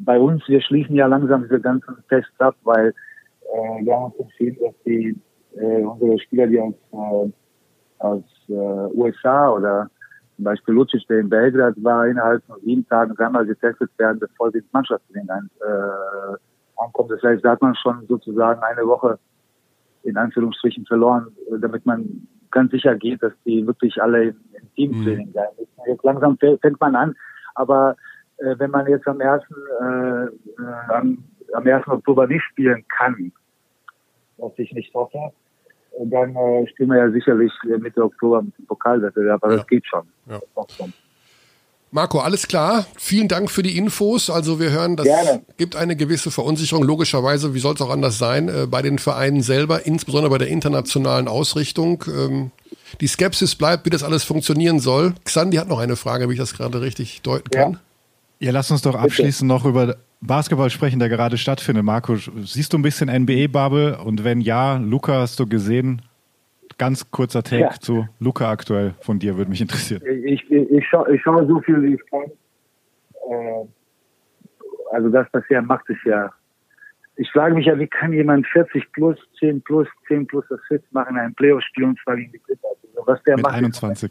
bei uns, wir schließen ja langsam diese ganzen Tests ab, weil äh, wir haben uns entschieden, dass die äh, unsere Spieler, die aus, äh, aus äh, USA oder zum Beispiel Lucic, der in Belgrad war, innerhalb von sieben Tagen dreimal getestet werden, bevor sie ins Mannschaftstraining ein, äh, ankommt. Das heißt, da hat man schon sozusagen eine Woche in Anführungsstrichen verloren, damit man ganz sicher geht, dass die wirklich alle im, im Teamtraining mhm. sein müssen. Jetzt langsam fängt man an, aber äh, wenn man jetzt am 1. Äh, äh, am, am 1. Oktober nicht spielen kann, was ich nicht hoffe, dann äh, stehen wir ja sicherlich Mitte Oktober mit dem Pokalwettbewerb, aber Ja. das geht schon. Ja. Das schon. Marco, alles klar. Vielen Dank für die Infos. Also wir hören, das Gerne. gibt eine gewisse Verunsicherung. Logischerweise, wie soll es auch anders sein, äh, bei den Vereinen selber, insbesondere bei der internationalen Ausrichtung. Ähm, die Skepsis bleibt, wie das alles funktionieren soll. Xandi hat noch eine Frage, wie ich das gerade richtig deuten Ja. kann. Ja, lass uns doch abschließend noch über Basketball sprechen, der gerade stattfindet. Marco, siehst du ein bisschen NBA-Bubble? Und wenn ja, Luca hast du gesehen? Ganz kurzer Take Ja. zu Luca aktuell von dir, würde mich interessieren. Ich, ich, ich, schaue, ich schaue so viel, wie ich kann. Äh, also das, was er macht, ist ja. Ich frage mich ja, wie kann jemand 40 plus, 10 plus, 10 plus Assists machen in einem Playoff-Spiel und zwar gegen die Clippers? Also was der Mit macht, ist 21.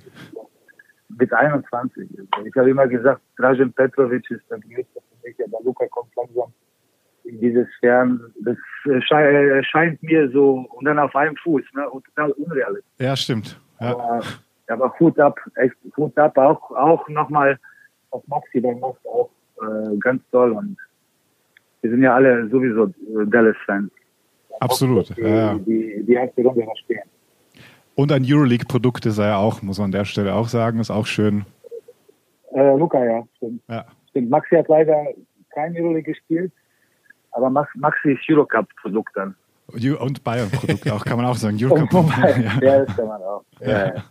mit 21. Ich habe immer gesagt, Dražen Petrovic ist der Größte für mich, aber Luca kommt langsam in diese Sphären. Das äh, schei- äh, scheint mir so, und dann auf einem Fuß, ne, und total unrealistisch. Ja, stimmt. Ja. Aber, aber Hut ab, echt Hut ab, auch, auch nochmal auf Maxi, der macht auch äh, ganz toll und wir sind ja alle sowieso äh, Dallas-Fans. Absolut. Die, ja. die, die erste Runde verstehen. Und ein Euroleague-Produkt ist er ja auch, muss man an der Stelle auch sagen, ist auch schön. Äh, Luca, ja, stimmt. Ja. stimmt. Maxi hat leider kein Euroleague gespielt, aber Max, Maxi ist Eurocup-Produkt dann. Und Bayern-Produkt auch, kann man auch sagen. Und Eurocup. wobei, ja, ja, das kann man auch. Ja. Ja.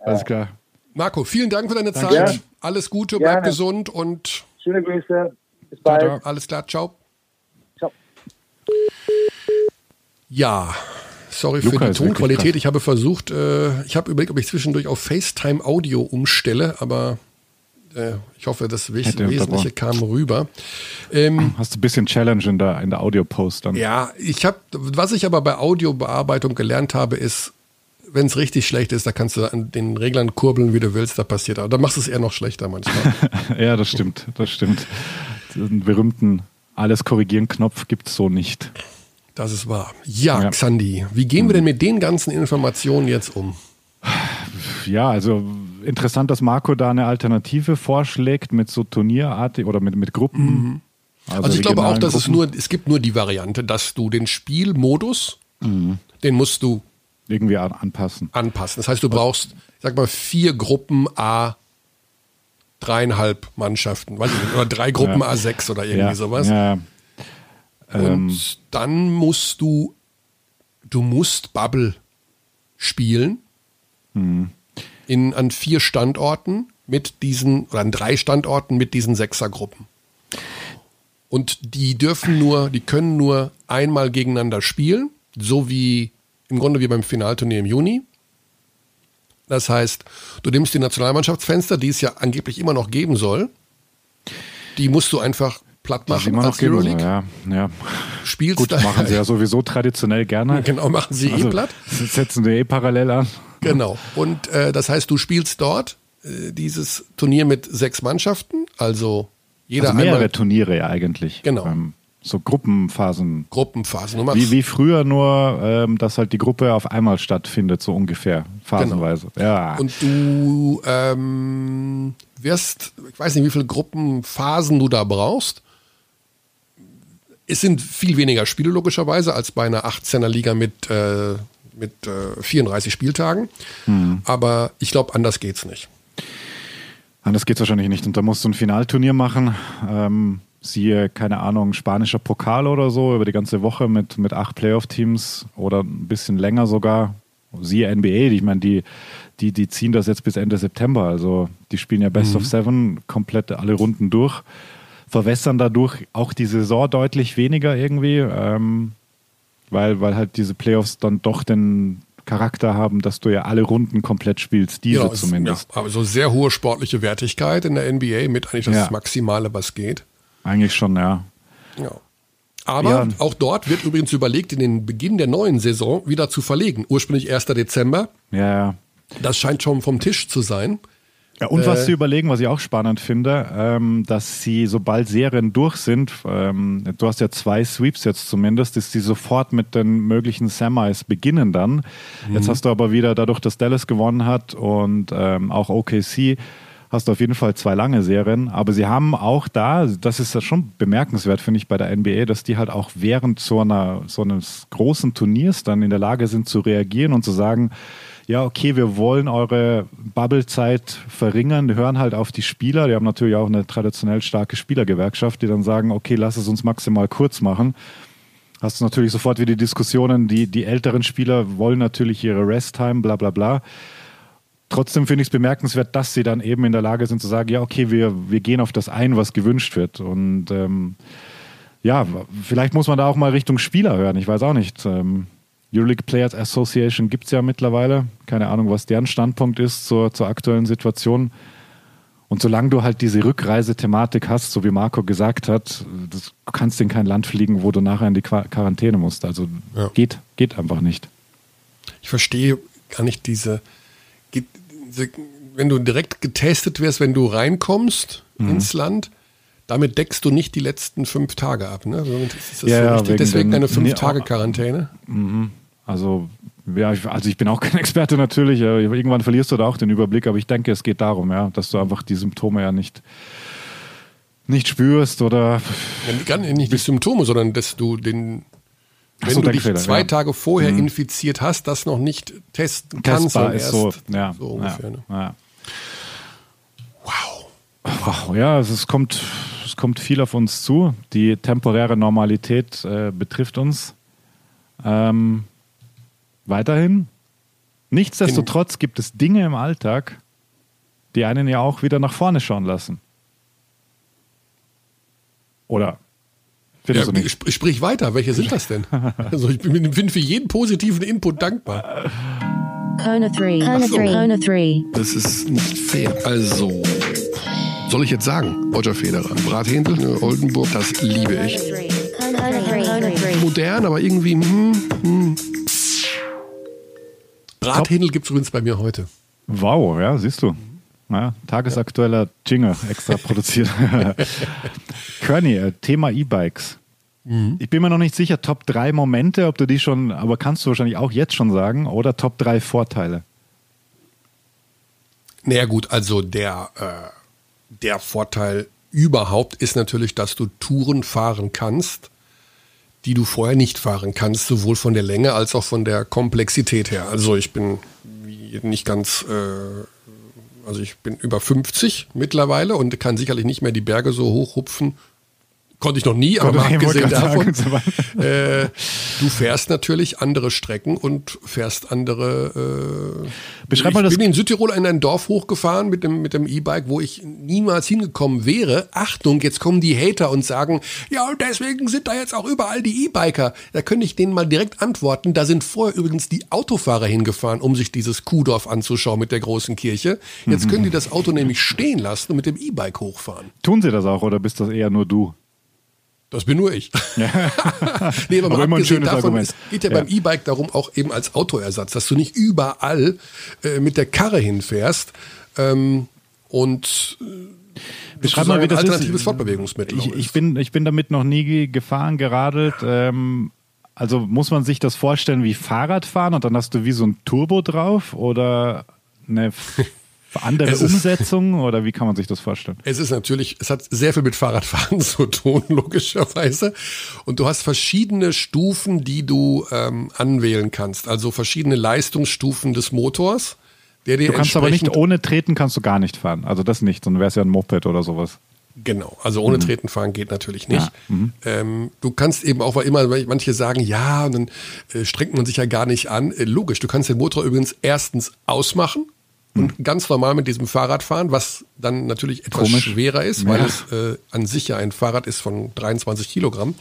alles klar. Marco, vielen Dank für deine Danke. Zeit. Alles Gute, bleib gesund und Schöne Grüße. Bis Ciao, bald. ciao. alles klar, ciao. Ciao. Ja, sorry Luca für die Tonqualität. Ich habe versucht, äh, ich habe überlegt, ob ich zwischendurch auf FaceTime Audio umstelle, aber äh, ich hoffe, das Wes Wesentliche kam rüber. Ähm, Hast du ein bisschen Challenge in der, in der Audio-Post dann? ja, ich habe, was ich aber bei Audiobearbeitung gelernt habe, ist, wenn es richtig schlecht ist, da kannst du an den Reglern kurbeln, wie du willst, da passiert. Aber da machst du es eher noch schlechter manchmal. Ja, das stimmt, das stimmt. Den berühmten Alles korrigieren Knopf gibt es so nicht. Das ist wahr. Ja, Ja. Xandi, wie gehen wir denn mit den ganzen Informationen jetzt um? Ja, also interessant, dass Marco da eine Alternative vorschlägt mit so Turnierartig oder mit, mit Gruppen. Also, ich glaube auch, dass es Gruppen. nur, es gibt nur die Variante, dass du den Spielmodus, Mhm. den musst du irgendwie an, anpassen. anpassen. Das heißt, du brauchst, sag mal, vier Gruppen A dreieinhalb Mannschaften, weiß ich nicht, oder drei Gruppen Ja. A6 oder irgendwie ja, sowas. Ja, Und ähm, dann musst du, du musst Bubble spielen Mhm. in, an vier Standorten mit diesen, oder an drei Standorten mit diesen Sechsergruppen. Und die dürfen nur, die können nur einmal gegeneinander spielen, so wie im Grunde wie beim Finalturnier im Juni. Das heißt, du nimmst die Nationalmannschaftsfenster, die es ja angeblich immer noch geben soll. Die musst du einfach platt machen immer noch als geben, Euroleague. ja, ja. Spielst Gut, machen sie ja sowieso traditionell gerne. Genau, machen sie eh Also, platt. das setzen sie eh parallel an. Genau. Und äh, das heißt, du spielst dort äh, dieses Turnier mit sechs Mannschaften, also jeder Also mehrere einmal Turniere ja eigentlich. Genau. Ähm, so Gruppenphasen. Gruppenphasen. Wie, wie früher nur, ähm, dass halt die Gruppe auf einmal stattfindet, so ungefähr, phasenweise. Ja. Genau. Und du ähm, wirst, ich weiß nicht, wie viele Gruppenphasen du da brauchst. Es sind viel weniger Spiele logischerweise als bei einer 18er Liga mit, äh, mit äh, 34 Spieltagen. Hm. Aber ich glaube, anders geht's nicht. Anders geht's wahrscheinlich nicht. Und da musst du ein Finalturnier machen. Ähm, siehe, keine Ahnung, spanischer Pokal oder so, über die ganze Woche mit, mit acht Playoff-Teams oder ein bisschen länger sogar. Siehe NBA, ich meine, die, die, die ziehen das jetzt bis Ende September. Also die spielen ja Best of Seven komplett alle Runden durch. Verwässern dadurch auch die Saison deutlich weniger irgendwie, ähm, weil, weil halt diese Playoffs dann doch den Charakter haben, dass du ja alle Runden komplett spielst, diese es- zumindest. Ja, aber so sehr hohe sportliche Wertigkeit in der NBA mit eigentlich das Ja. Maximale, was geht. Eigentlich schon, ja. Ja. Aber Ja. auch dort wird übrigens überlegt, in den Beginn der neuen Saison wieder zu verlegen. Ursprünglich 1. Dezember. Ja, ja. Das scheint schon vom Tisch zu sein. Ja, und was Äh, sie überlegen, was ich auch spannend finde, ähm, dass sie, sobald Serien durch sind, ähm, du hast ja zwei Sweeps jetzt zumindest, dass sie sofort mit den möglichen Semis beginnen dann. Mhm. Jetzt hast du aber wieder, dadurch, dass Dallas gewonnen hat und ähm, auch OKC, hast du auf jeden Fall zwei lange Serien. Aber sie haben auch da, das ist ja schon bemerkenswert, finde ich, bei der NBA, dass die halt auch während so, einer, so eines großen Turniers dann in der Lage sind zu reagieren und zu sagen, ja, okay, wir wollen eure Bubble-Zeit verringern, hören halt auf die Spieler. Die haben natürlich auch eine traditionell starke Spielergewerkschaft, die dann sagen, okay, lass es uns maximal kurz machen. Hast du natürlich sofort wieder die Diskussionen, die, die älteren Spieler wollen natürlich ihre Rest-Time, bla bla bla. Trotzdem finde ich es bemerkenswert, dass sie dann eben in der Lage sind zu sagen, ja, okay, wir, wir gehen auf das ein, was gewünscht wird. Und ähm, ja, vielleicht muss man da auch mal Richtung Spieler hören. Ich weiß auch nicht. Ähm, Euroleague Players Association gibt es ja mittlerweile. Keine Ahnung, was deren Standpunkt ist zur, zur aktuellen Situation. Und solange du halt diese Rückreisethematik hast, so wie Marco gesagt hat, das, du kannst in kein Land fliegen, wo du nachher in die Quarantäne musst. Also ja. geht, geht einfach nicht. Ich verstehe gar nicht diese, wenn du direkt getestet wirst, wenn du reinkommst mhm. ins Land, damit deckst du nicht die letzten fünf Tage ab. Ne? Ist das ja, so Deswegen eine Fünf-Tage-Quarantäne. Mhm. Also, ja, also ich bin auch kein Experte natürlich. Irgendwann verlierst du da auch den Überblick, aber ich denke, es geht darum, ja, dass du einfach die Symptome ja nicht, nicht spürst oder. Ja, nicht die Symptome, sondern dass du den wenn so, du dich zwei ja. Tage vorher mhm. infiziert hast, das noch nicht testen kannst. Testbar ist so, ja, so ungefähr. Ne? Ja, Wow. Wow, ja, es kommt, es kommt viel auf uns zu. Die temporäre Normalität äh, betrifft uns. Ähm, weiterhin. Nichtsdestotrotz gibt es Dinge im Alltag, die einen ja auch wieder nach vorne schauen lassen. Oder ja, sprich weiter, welche sind das denn? Also ich bin, bin für jeden positiven Input dankbar. Kona 3, Kona 3, Kona 3. Das ist nicht fair. Also, soll ich jetzt sagen, Roger Federer, Brathändel, Oldenburg, das liebe ich. Modern, aber irgendwie, hm, hm. Brathändel gibt es übrigens bei mir heute. Wow, ja, siehst du. Ja, tagesaktueller Jingle extra produziert. Kearney, äh, Thema E-Bikes. Mhm. Ich bin mir noch nicht sicher, Top 3 Momente, ob du die schon, aber kannst du wahrscheinlich auch jetzt schon sagen, oder Top 3 Vorteile? Naja gut, also der, äh, der Vorteil überhaupt ist natürlich, dass du Touren fahren kannst, die du vorher nicht fahren kannst, sowohl von der Länge als auch von der Komplexität her. Also ich bin nicht ganz, äh, also ich bin über 50 mittlerweile und kann sicherlich nicht mehr die Berge so hochhupfen Konnte ich noch nie, aber mal abgesehen davon, äh, du fährst natürlich andere Strecken und fährst andere. Äh, Beschreib mal ich bin in Südtirol in ein Dorf hochgefahren mit dem mit dem E-Bike, wo ich niemals hingekommen wäre. Achtung, jetzt kommen die Hater und sagen, ja, deswegen sind da jetzt auch überall die E-Biker. Da könnte ich denen mal direkt antworten. Da sind vorher übrigens die Autofahrer hingefahren, um sich dieses Kuhdorf anzuschauen mit der großen Kirche. Jetzt mhm. können die das Auto nämlich stehen lassen und mit dem E-Bike hochfahren. Tun sie das auch oder bist das eher nur du? Das bin nur ich. Ja. nee, aber, aber mal abgesehen davon, Argument. es geht ja, ja. beim E-Bike darum, auch eben als Autoersatz, dass du nicht überall äh, mit der Karre hinfährst ähm, und äh, Beschreib mal, wie das alternatives ist. Fortbewegungsmittel. Ich, ich, bin, ich bin damit noch nie gefahren, geradelt. Ähm, also muss man sich das vorstellen wie Fahrradfahren und dann hast du wie so ein Turbo drauf oder eine andere es Umsetzung ist, oder wie kann man sich das vorstellen? Es ist natürlich, es hat sehr viel mit Fahrradfahren zu tun, logischerweise. Und du hast verschiedene Stufen, die du ähm, anwählen kannst. Also verschiedene Leistungsstufen des Motors. Der dir du kannst aber nicht ohne Treten kannst du gar nicht fahren. Also das nicht, sondern wäre es ja ein Moped oder sowas. Genau, also ohne mhm. Treten fahren geht natürlich nicht. Ja. Mhm. Ähm, du kannst eben auch, weil immer manche sagen, ja, und dann äh, strengt man sich ja gar nicht an. Äh, logisch, du kannst den Motor übrigens erstens ausmachen und ganz normal mit diesem Fahrrad fahren, was dann natürlich etwas Komisch. schwerer ist, weil ja. es äh, an sich ja ein Fahrrad ist von 23 Kilogramm.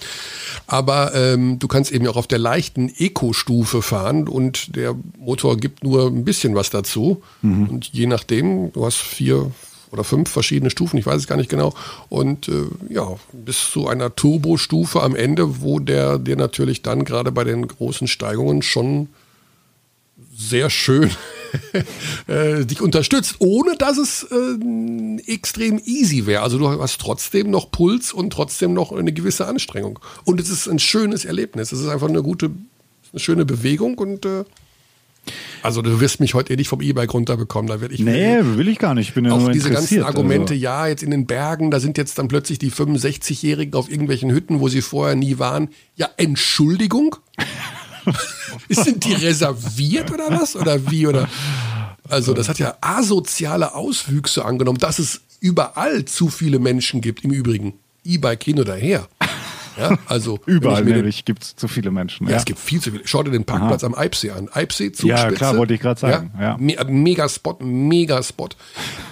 Aber ähm, du kannst eben auch auf der leichten Eco-Stufe fahren und der Motor gibt nur ein bisschen was dazu. Mhm. Und je nachdem, du hast vier oder fünf verschiedene Stufen, ich weiß es gar nicht genau. Und äh, ja, bis zu einer Turbo-Stufe am Ende, wo der dir natürlich dann gerade bei den großen Steigungen schon sehr schön äh, dich unterstützt, ohne dass es äh, extrem easy wäre. Also du hast trotzdem noch Puls und trotzdem noch eine gewisse Anstrengung. Und es ist ein schönes Erlebnis. Es ist einfach eine gute, eine schöne Bewegung und äh, Also du wirst mich heute eh nicht vom E-Bike runterbekommen, da werde ich Nee, will ich gar nicht. Ich bin ja auch nur diese ganzen. Argumente, Also, ja, jetzt in den Bergen, da sind jetzt dann plötzlich die 65-Jährigen auf irgendwelchen Hütten, wo sie vorher nie waren. Ja, Entschuldigung? sind die reserviert oder was? Oder wie? Oder? Also, das hat ja asoziale Auswüchse angenommen, dass es überall zu viele Menschen gibt, im Übrigen. E-Bike hin oder her. Ja, also überall nämlich gibt es zu viele Menschen. ja, es gibt viel zu viele. Schau dir den Parkplatz am Eibsee an. Eibsee, Zugspitze. Ja, klar, wollte ich gerade sagen, ja. Me mega Spot, mega Spot.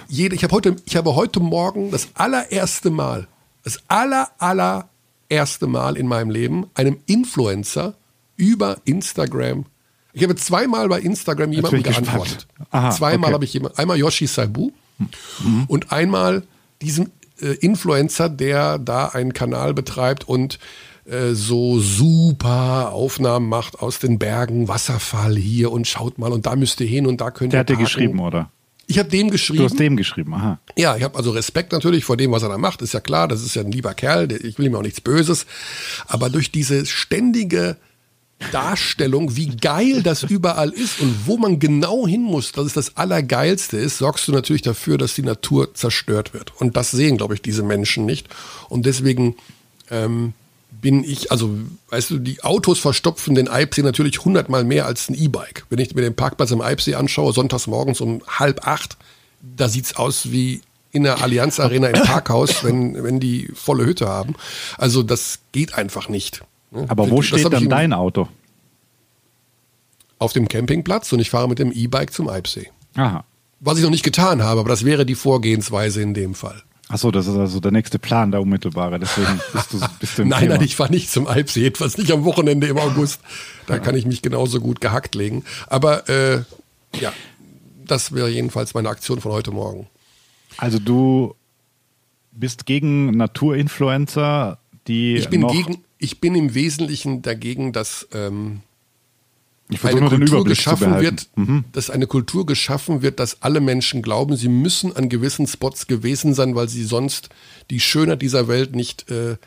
Jede, ich, habe heute, ich habe heute Morgen das allererste Mal, das aller, allererste Mal in meinem Leben einem Influencer über Instagram, ich habe zweimal bei Instagram jemandem geantwortet. Aha, zweimal okay. habe ich jemand, einmal Yoshi Saibu und einmal diesem äh, Influencer, der da einen Kanal betreibt und äh, so super Aufnahmen macht aus den Bergen, Wasserfall hier und schaut mal und da müsst ihr hin und da könnt Der ihr hat dir geschrieben, oder? Ich habe dem Du geschrieben. hast dem geschrieben, aha. Ja, ich habe also Respekt natürlich vor dem, was er da macht. Ist ja klar, das ist ja ein lieber Kerl. der- Ich will ihm auch nichts Böses. Aber durch diese ständige Darstellung, wie geil das überall ist und wo man genau hin muss, dass es das Allergeilste ist, sorgst du natürlich dafür, dass die Natur zerstört wird. Und das sehen, glaube ich, diese Menschen nicht. Und deswegen ähm, bin ich, also, weißt du, die Autos verstopfen den Eibsee natürlich hundertmal mehr als ein E-Bike. Wenn ich mir den Parkplatz am Eibsee anschaue, sonntags morgens um halb acht, da sieht's aus wie in der Allianz Arena im Parkhaus, wenn, wenn die volle Hütte haben. Also das geht einfach nicht. Ne? Aber wo steht dann dein Auto? Auf dem Campingplatz und ich fahre mit dem E-Bike zum Eibsee. Aha. Was ich noch nicht getan habe, aber das wäre die Vorgehensweise in dem Fall. Achso, das ist also der nächste Plan, der unmittelbare. Deswegen bist du, bist du im Nein, Thema. nein, ich fahre nicht zum Alpsee, jedenfalls nicht am Wochenende im August. Da kann ich mich genauso gut gehackt legen. Aber äh, ja, das wäre jedenfalls meine Aktion von heute Morgen. Also du bist gegen Naturinfluencer, die Ich bin gegen, ich bin im Wesentlichen dagegen, dass ähm, ich eine Kultur geschaffen wird, Mhm. dass eine Kultur geschaffen wird, dass alle Menschen glauben, sie müssen an gewissen Spots gewesen sein, weil sie sonst die Schönheit dieser Welt nicht äh,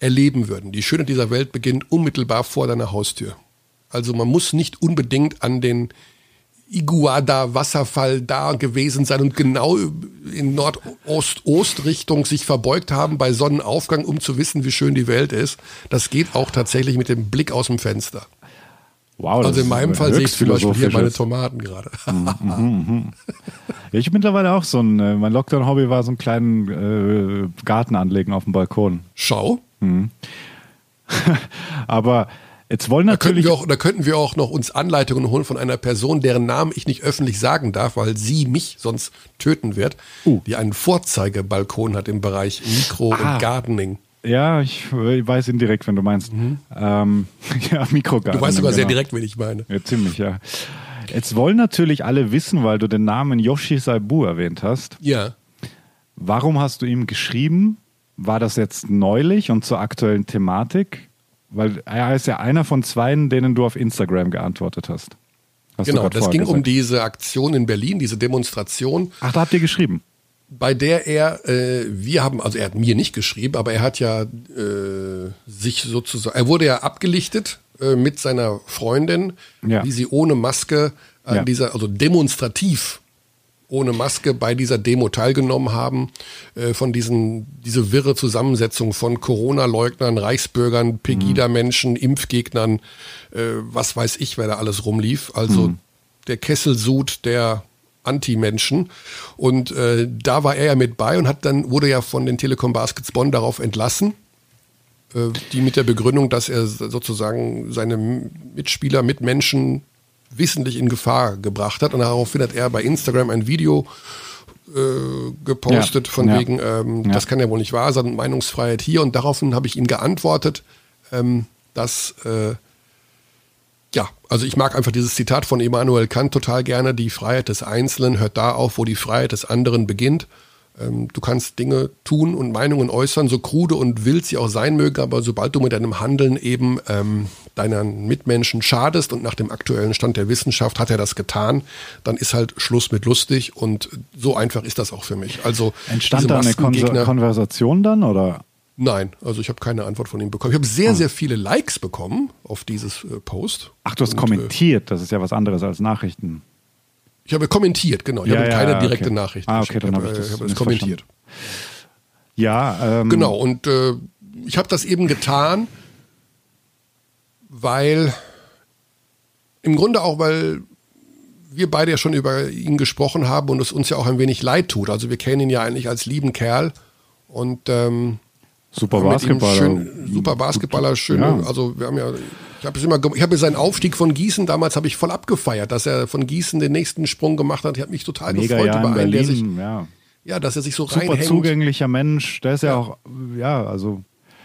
erleben würden. Die Schönheit dieser Welt beginnt unmittelbar vor deiner Haustür. Also man muss nicht unbedingt an den Iguada-Wasserfall da gewesen sein und genau in Nordost-Ost-Richtung sich verbeugt haben bei Sonnenaufgang, um zu wissen, wie schön die Welt ist. Das geht auch tatsächlich mit dem Blick aus dem Fenster. Wow, Also in meinem ein Fall sehe ich zum Beispiel hier meine. Tomaten gerade. Ja, ich habe mittlerweile auch so ein, äh, mein Lockdown-Hobby war so einen kleinen äh, Garten anlegen auf dem Balkon. Schau, Aber jetzt wollen da könnten, natürlich wir auch, da könnten wir auch noch uns Anleitungen holen von einer Person, deren Namen ich nicht öffentlich sagen darf, weil sie mich sonst töten wird, Uh. die einen Vorzeigebalkon hat im Bereich Mikro Ah. und Gardening. Ja, ich weiß indirekt, wenn du meinst. Ähm, ja, Mikrogarten. Mhm. Du weißt sogar sehr genau. direkt, wen ich meine. Ja, ziemlich, ja. Jetzt wollen natürlich alle wissen, weil du den Namen Yoshi Saibu erwähnt hast. Ja. Warum hast du ihm geschrieben? War das jetzt neulich und zur aktuellen Thematik? Weil er ist ja einer von zweien, denen du auf Instagram geantwortet hast. hast Genau, das ging um gesagt. diese Aktion in Berlin, diese Demonstration, Ach, da habt ihr geschrieben. bei der er, äh, wir haben, also er hat mir nicht geschrieben, aber er hat ja äh, sich sozusagen, er wurde ja abgelichtet äh, mit seiner Freundin, Ja. wie sie ohne Maske an Ja. dieser, also demonstrativ ohne Maske bei dieser Demo teilgenommen haben, äh, von diesen, diese wirre Zusammensetzung von Corona-Leugnern, Reichsbürgern, Pegida-Menschen, Impfgegnern, äh, was weiß ich, wer da alles rumlief. Also der Kesselsud der Anti-Menschen. Und äh, da war er ja mit bei und hat dann, wurde ja von den Telekom Baskets Bonn darauf entlassen, äh, die mit der Begründung, dass er sozusagen seine Mitspieler, Mitmenschen wissentlich in Gefahr gebracht hat. Und daraufhin hat er bei Instagram ein Video äh, gepostet Ja, von ja. wegen, ähm, Ja. das kann ja wohl nicht wahr sein, Meinungsfreiheit hier. Und daraufhin habe ich ihm geantwortet, ähm, dass äh, ja, also ich mag einfach dieses Zitat von Immanuel Kant total gerne. Die Freiheit des Einzelnen hört da auf, wo die Freiheit des anderen beginnt. Ähm, du kannst Dinge tun und Meinungen äußern, so krude und wild sie auch sein mögen, aber sobald du mit deinem Handeln eben ähm, deinen Mitmenschen schadest und nach dem aktuellen Stand der Wissenschaft hat er das getan, dann ist halt Schluss mit lustig und so einfach ist das auch für mich. Also Entstand da eine Maskengegner- Konversation dann oder? Nein, also ich habe keine Antwort von ihm bekommen. Ich habe sehr, sehr viele Likes bekommen auf dieses äh, Post. Ach, du hast Und, äh, kommentiert, das ist ja was anderes als Nachrichten. Ich habe kommentiert, genau. Ich Ja, habe ja, keine ja, direkte okay. Nachricht. Ah, okay, dann habe ich das äh, ich habe das kommentiert. Ja, ähm, Genau, und äh, ich habe das eben getan, weil im Grunde auch, weil wir beide ja schon über ihn gesprochen haben und es uns ja auch ein wenig leid tut. Also wir kennen ihn ja eigentlich als lieben Kerl und ähm, super Basketballer. Schön, super Basketballer, schön. Ja. Also wir haben ja, ich habe immer, ich habe seinen Aufstieg von Gießen damals habe ich voll abgefeiert, dass er von Gießen den nächsten Sprung gemacht hat. Ich habe mich total Mega gefreut Jahr über in einen, der sich, Berlin, ja. ja, dass er sich so Super reinhängt. zugänglicher Mensch, der ist ja, Ja. auch, ja, also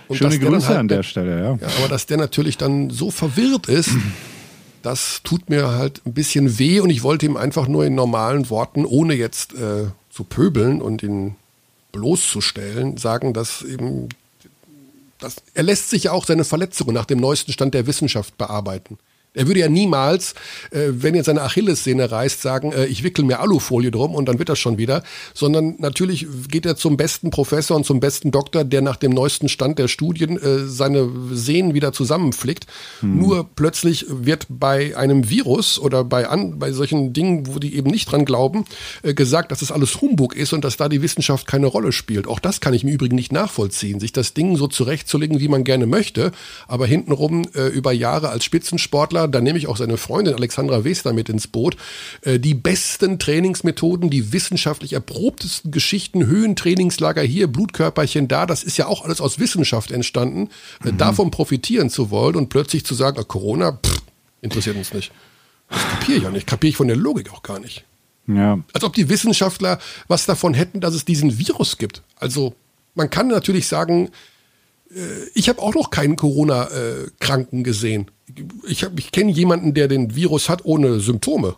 Und schöne Grüße halt an der Stelle, ja. Ja, aber dass der natürlich dann so verwirrt ist, das tut mir halt ein bisschen weh und ich wollte ihm einfach nur in normalen Worten, ohne jetzt äh, zu pöbeln und ihn bloßzustellen, sagen, dass eben das, er lässt sich ja auch seine Verletzungen nach dem neuesten Stand der Wissenschaft bearbeiten. Er würde ja niemals, äh, wenn jetzt seine Achillessehne reißt, sagen, äh, ich wickel mir Alufolie drum und dann wird das schon wieder, sondern natürlich geht er zum besten Professor und zum besten Doktor, der nach dem neuesten Stand der Studien äh, seine Sehnen wieder zusammenflickt. Nur plötzlich wird bei einem Virus oder bei, an, bei solchen Dingen, wo die eben nicht dran glauben, äh, gesagt, dass es alles Humbug ist und dass da die Wissenschaft keine Rolle spielt. Auch das kann ich im Übrigen nicht nachvollziehen, sich das Ding so zurechtzulegen, wie man gerne möchte, aber hintenrum äh, über Jahre als Spitzensportler, da nehme ich auch seine Freundin Alexandra Wester mit ins Boot, äh, die besten Trainingsmethoden, die wissenschaftlich erprobtesten Geschichten, Höhentrainingslager hier, Blutkörperchen da, das ist ja auch alles aus Wissenschaft entstanden, äh, davon profitieren zu wollen und plötzlich zu sagen, ah, Corona, pff, interessiert uns nicht. Das kapiere ich auch nicht, kapiere ich von der Logik auch gar nicht. ja. Als ob die Wissenschaftler was davon hätten, dass es diesen Virus gibt. Also man kann natürlich sagen, äh, ich habe auch noch keinen Corona-Kranken gesehen. Ich, hab- ich kenne jemanden, der den Virus hat ohne Symptome.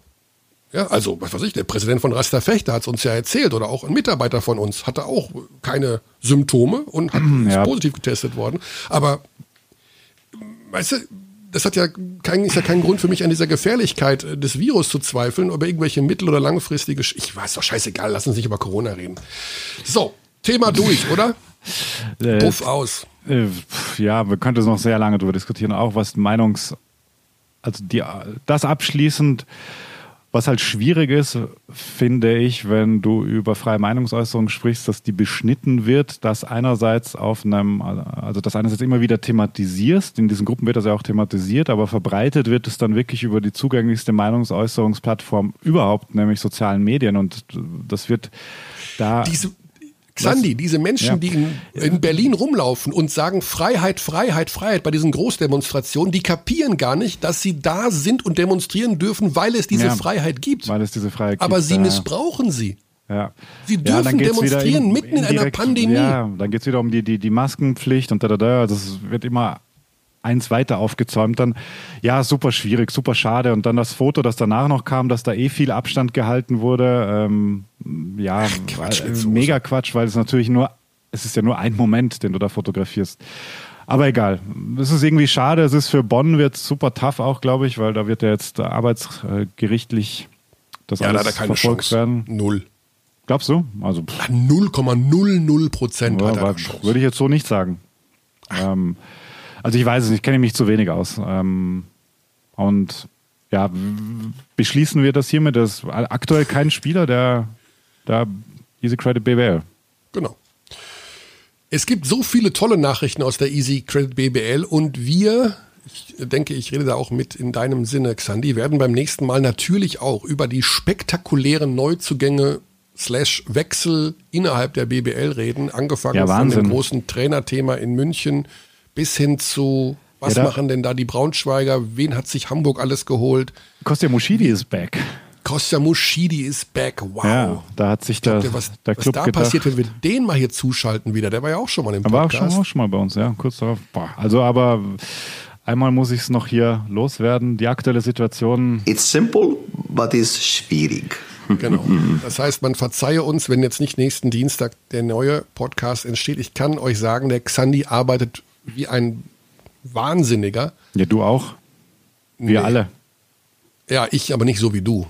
Ja, also, was weiß ich, der Präsident von Rasta Fechter hat es uns ja erzählt oder auch ein Mitarbeiter von uns hatte auch keine Symptome und hat, Ja. ist positiv getestet worden. Aber, weißt du, das hat ja kein, ist ja kein Grund für mich an dieser Gefährlichkeit äh, des Virus zu zweifeln, ob irgendwelche mittel- oder langfristige, ich weiß doch scheißegal, lass uns nicht über Corona reden. So, Thema durch, oder? Äh, Puff aus. Äh, ja, wir könnten noch sehr lange darüber diskutieren, auch was Meinungs, also die, das abschließend, was halt schwierig ist, finde ich, wenn du über freie Meinungsäußerung sprichst, dass die beschnitten wird, dass einerseits auf einem, also das einerseits immer wieder thematisierst, in diesen Gruppen wird das ja auch thematisiert, aber verbreitet wird es dann wirklich über die zugänglichste Meinungsäußerungsplattform überhaupt, nämlich sozialen Medien und das wird da Diese, Xandi, diese Menschen, Ja. die in, in Berlin rumlaufen und sagen Freiheit, Freiheit, Freiheit bei diesen Großdemonstrationen, die kapieren gar nicht, dass sie da sind und demonstrieren dürfen, weil es diese Ja. Freiheit gibt. weil es diese Freiheit Aber gibt, sie ja. missbrauchen sie. Ja. Sie Ja, dürfen wieder demonstrieren mitten in einer indirekt- Pandemie. Ja, dann geht es wieder um die, die, die Maskenpflicht und da, da, da. Es wird immer eins weiter aufgezäumt. Dann, ja, super schwierig, super schade. Und dann das Foto, das danach noch kam, dass da eh viel Abstand gehalten wurde. Ähm, ja, Quatsch äh, mega Quatsch, weil es natürlich nur, es ist ja nur ein Moment, den du da fotografierst. Aber egal. Es ist irgendwie schade. Es ist für Bonn wird super tough auch, glaube ich, weil da wird ja jetzt arbeitsgerichtlich das Ja, alles leider keine verfolgt Chance. werden. Null. Glaubst du? Also pff, 0,00 Prozent ja, hat er würde ich jetzt so nicht sagen. Ähm, also ich weiß es nicht, kenne mich zu wenig aus. Ähm, und ja, beschließen wir das hiermit, dass aktuell kein Spieler, der da Easy Credit BWL. Genau. Es gibt so viele tolle Nachrichten aus der Easy Credit BBL und wir, ich denke, ich rede da auch mit in deinem Sinne, Xandi, werden beim nächsten Mal natürlich auch über die spektakulären Neuzugänge slash Wechsel innerhalb der BBL reden, angefangen Ja, von dem großen Trainerthema in München bis hin zu, was Ja, machen denn da die Braunschweiger, wen hat sich Hamburg alles geholt? Kostja Mushidi ist back. Kostja Muschidi ist back, wow. Ja, da hat sich der, Der, was, der was Club da gedacht. passiert, wenn wir den mal hier zuschalten wieder, der war ja auch schon mal im Er war auch schon, Podcast. auch schon mal bei uns, ja, kurz darauf. Boah, also aber einmal muss ich es noch hier loswerden. Die aktuelle Situation It's simple, but it's schwierig. Genau. Das heißt, man verzeihe uns, wenn jetzt nicht nächsten Dienstag der neue Podcast entsteht. Ich kann euch sagen, der Xandi arbeitet wie ein Wahnsinniger. Ja, du auch. Wir Nee. alle. Ja, ich aber nicht so wie du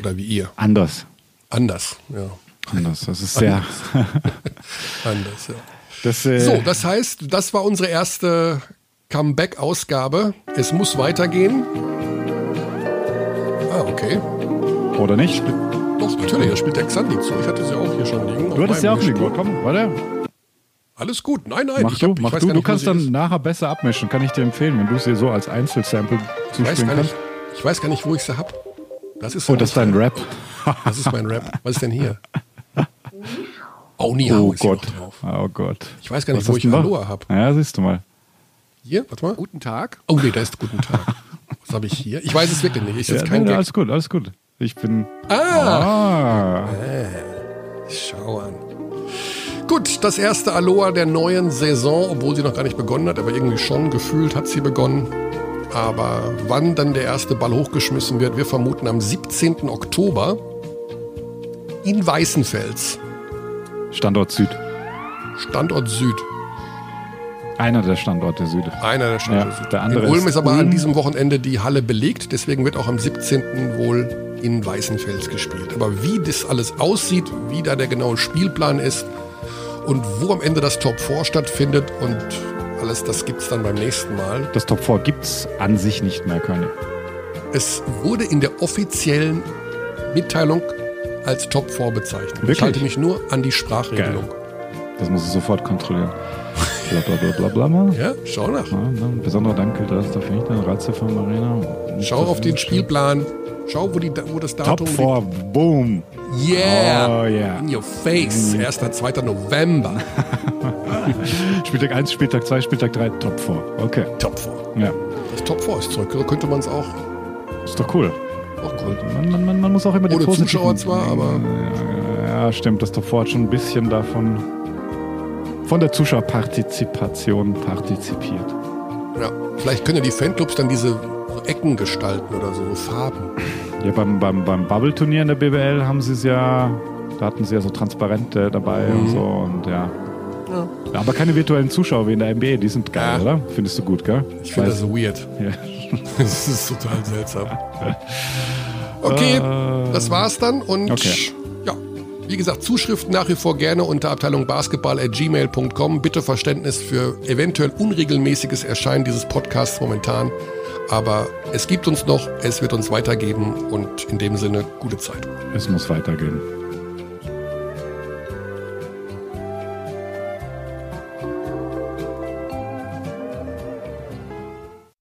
oder wie ihr. Anders. Anders, ja. Anders. Das ist sehr. Anders, ja. Das, äh, So, das heißt, das war unsere erste Comeback-Ausgabe. Es muss weitergehen. Ah, okay. Oder nicht? Doch, natürlich, da spielt der Xandi zu. Ich hatte sie auch hier schon liegen. Du hattest ja auch liegen. Komm, warte. Alles gut. Nein, nein. Mach ich du, hab, ich mach weiß du. gar Du kannst dann nachher besser abmischen. Kann ich dir empfehlen, wenn du es dir so als Einzelsample Ich weiß, zuspielen gar nicht, kannst. ich weiß gar nicht, wo ich sie hab. Das ist Oh, das ist dein Rap. Das ist mein Rap. Was ist denn hier? Oh, Ni Hao Oh Gott. Oh Gott. Ich weiß gar nicht, Was wo ich du? Aloha hab. Ja, siehst du mal. Hier, warte mal. Guten Tag. Oh nee, da ist Guten Tag. Was habe ich hier? Ich weiß es wirklich nicht. Ist jetzt Ja, kein nee, Gag. alles gut, alles gut. Ich bin. Ah, Ah. schau an. Gut, das erste Aloha der neuen Saison, obwohl sie noch gar nicht begonnen hat, aber irgendwie schon gefühlt hat sie begonnen. Aber wann dann der erste Ball hochgeschmissen wird, wir vermuten am 17. Oktober in Weißenfels, Standort Süd. Standort Süd. Einer der Standorte Süd. Einer der Standorte Ja, Süd. der andere in Ulm ist ist aber an diesem Wochenende die Halle belegt, deswegen wird auch am 17. wohl in Weißenfels gespielt. Aber wie das alles aussieht, wie da der genaue Spielplan ist und wo am Ende das Top 4 stattfindet und alles, das gibt's dann beim nächsten Mal. Das Top 4 gibt's an sich nicht mehr, König. Es wurde in der offiziellen Mitteilung als Top 4 bezeichnet. Ich Wirklich? halte mich nur an die Sprachregelung. Das muss ich sofort kontrollieren. Bla bla bla bla bla. Ja, schau nach. Ja, besonderer Dank gilt das dafür nicht. Eine Ratze von Marina. Schau auf den Spielplan. Schau, wo, die, wo das Top Datum 4, boom. Yeah! Oh yeah. In your face. 1. 2. November. Spieltag 1, Spieltag 2, Spieltag 3, Top 4. Okay. Top 4. Ja, Das Top 4 ist zurück. So könnte man es auch. ist doch cool. Auch cool. Man, man, man, man muss auch immer die Ohne Zuschauer zwar, aber- Ja, stimmt. Das Top 4 hat schon ein bisschen davon von der Zuschauerpartizipation partizipiert. Ja. Vielleicht können ja die Fanclubs dann diese Ecken gestalten oder so, so Farben. Ja, beim, beim, beim Bubble-Turnier in der BWL haben sie es ja, da hatten sie ja so Transparente dabei und so und ja. Ja. Aber keine virtuellen Zuschauer wie in der NBA, die sind geil, Ja. oder? Findest du gut, gell? Ich finde das so weird. Ja. Das ist total seltsam. Okay, das war's dann und Okay. ja, wie gesagt, Zuschriften nach wie vor gerne unter Abteilung Basketball at gmail.com. Bitte Verständnis für eventuell unregelmäßiges Erscheinen dieses Podcasts momentan. Aber es gibt uns noch, es wird uns weitergeben und in dem Sinne gute Zeit. Es muss weitergehen.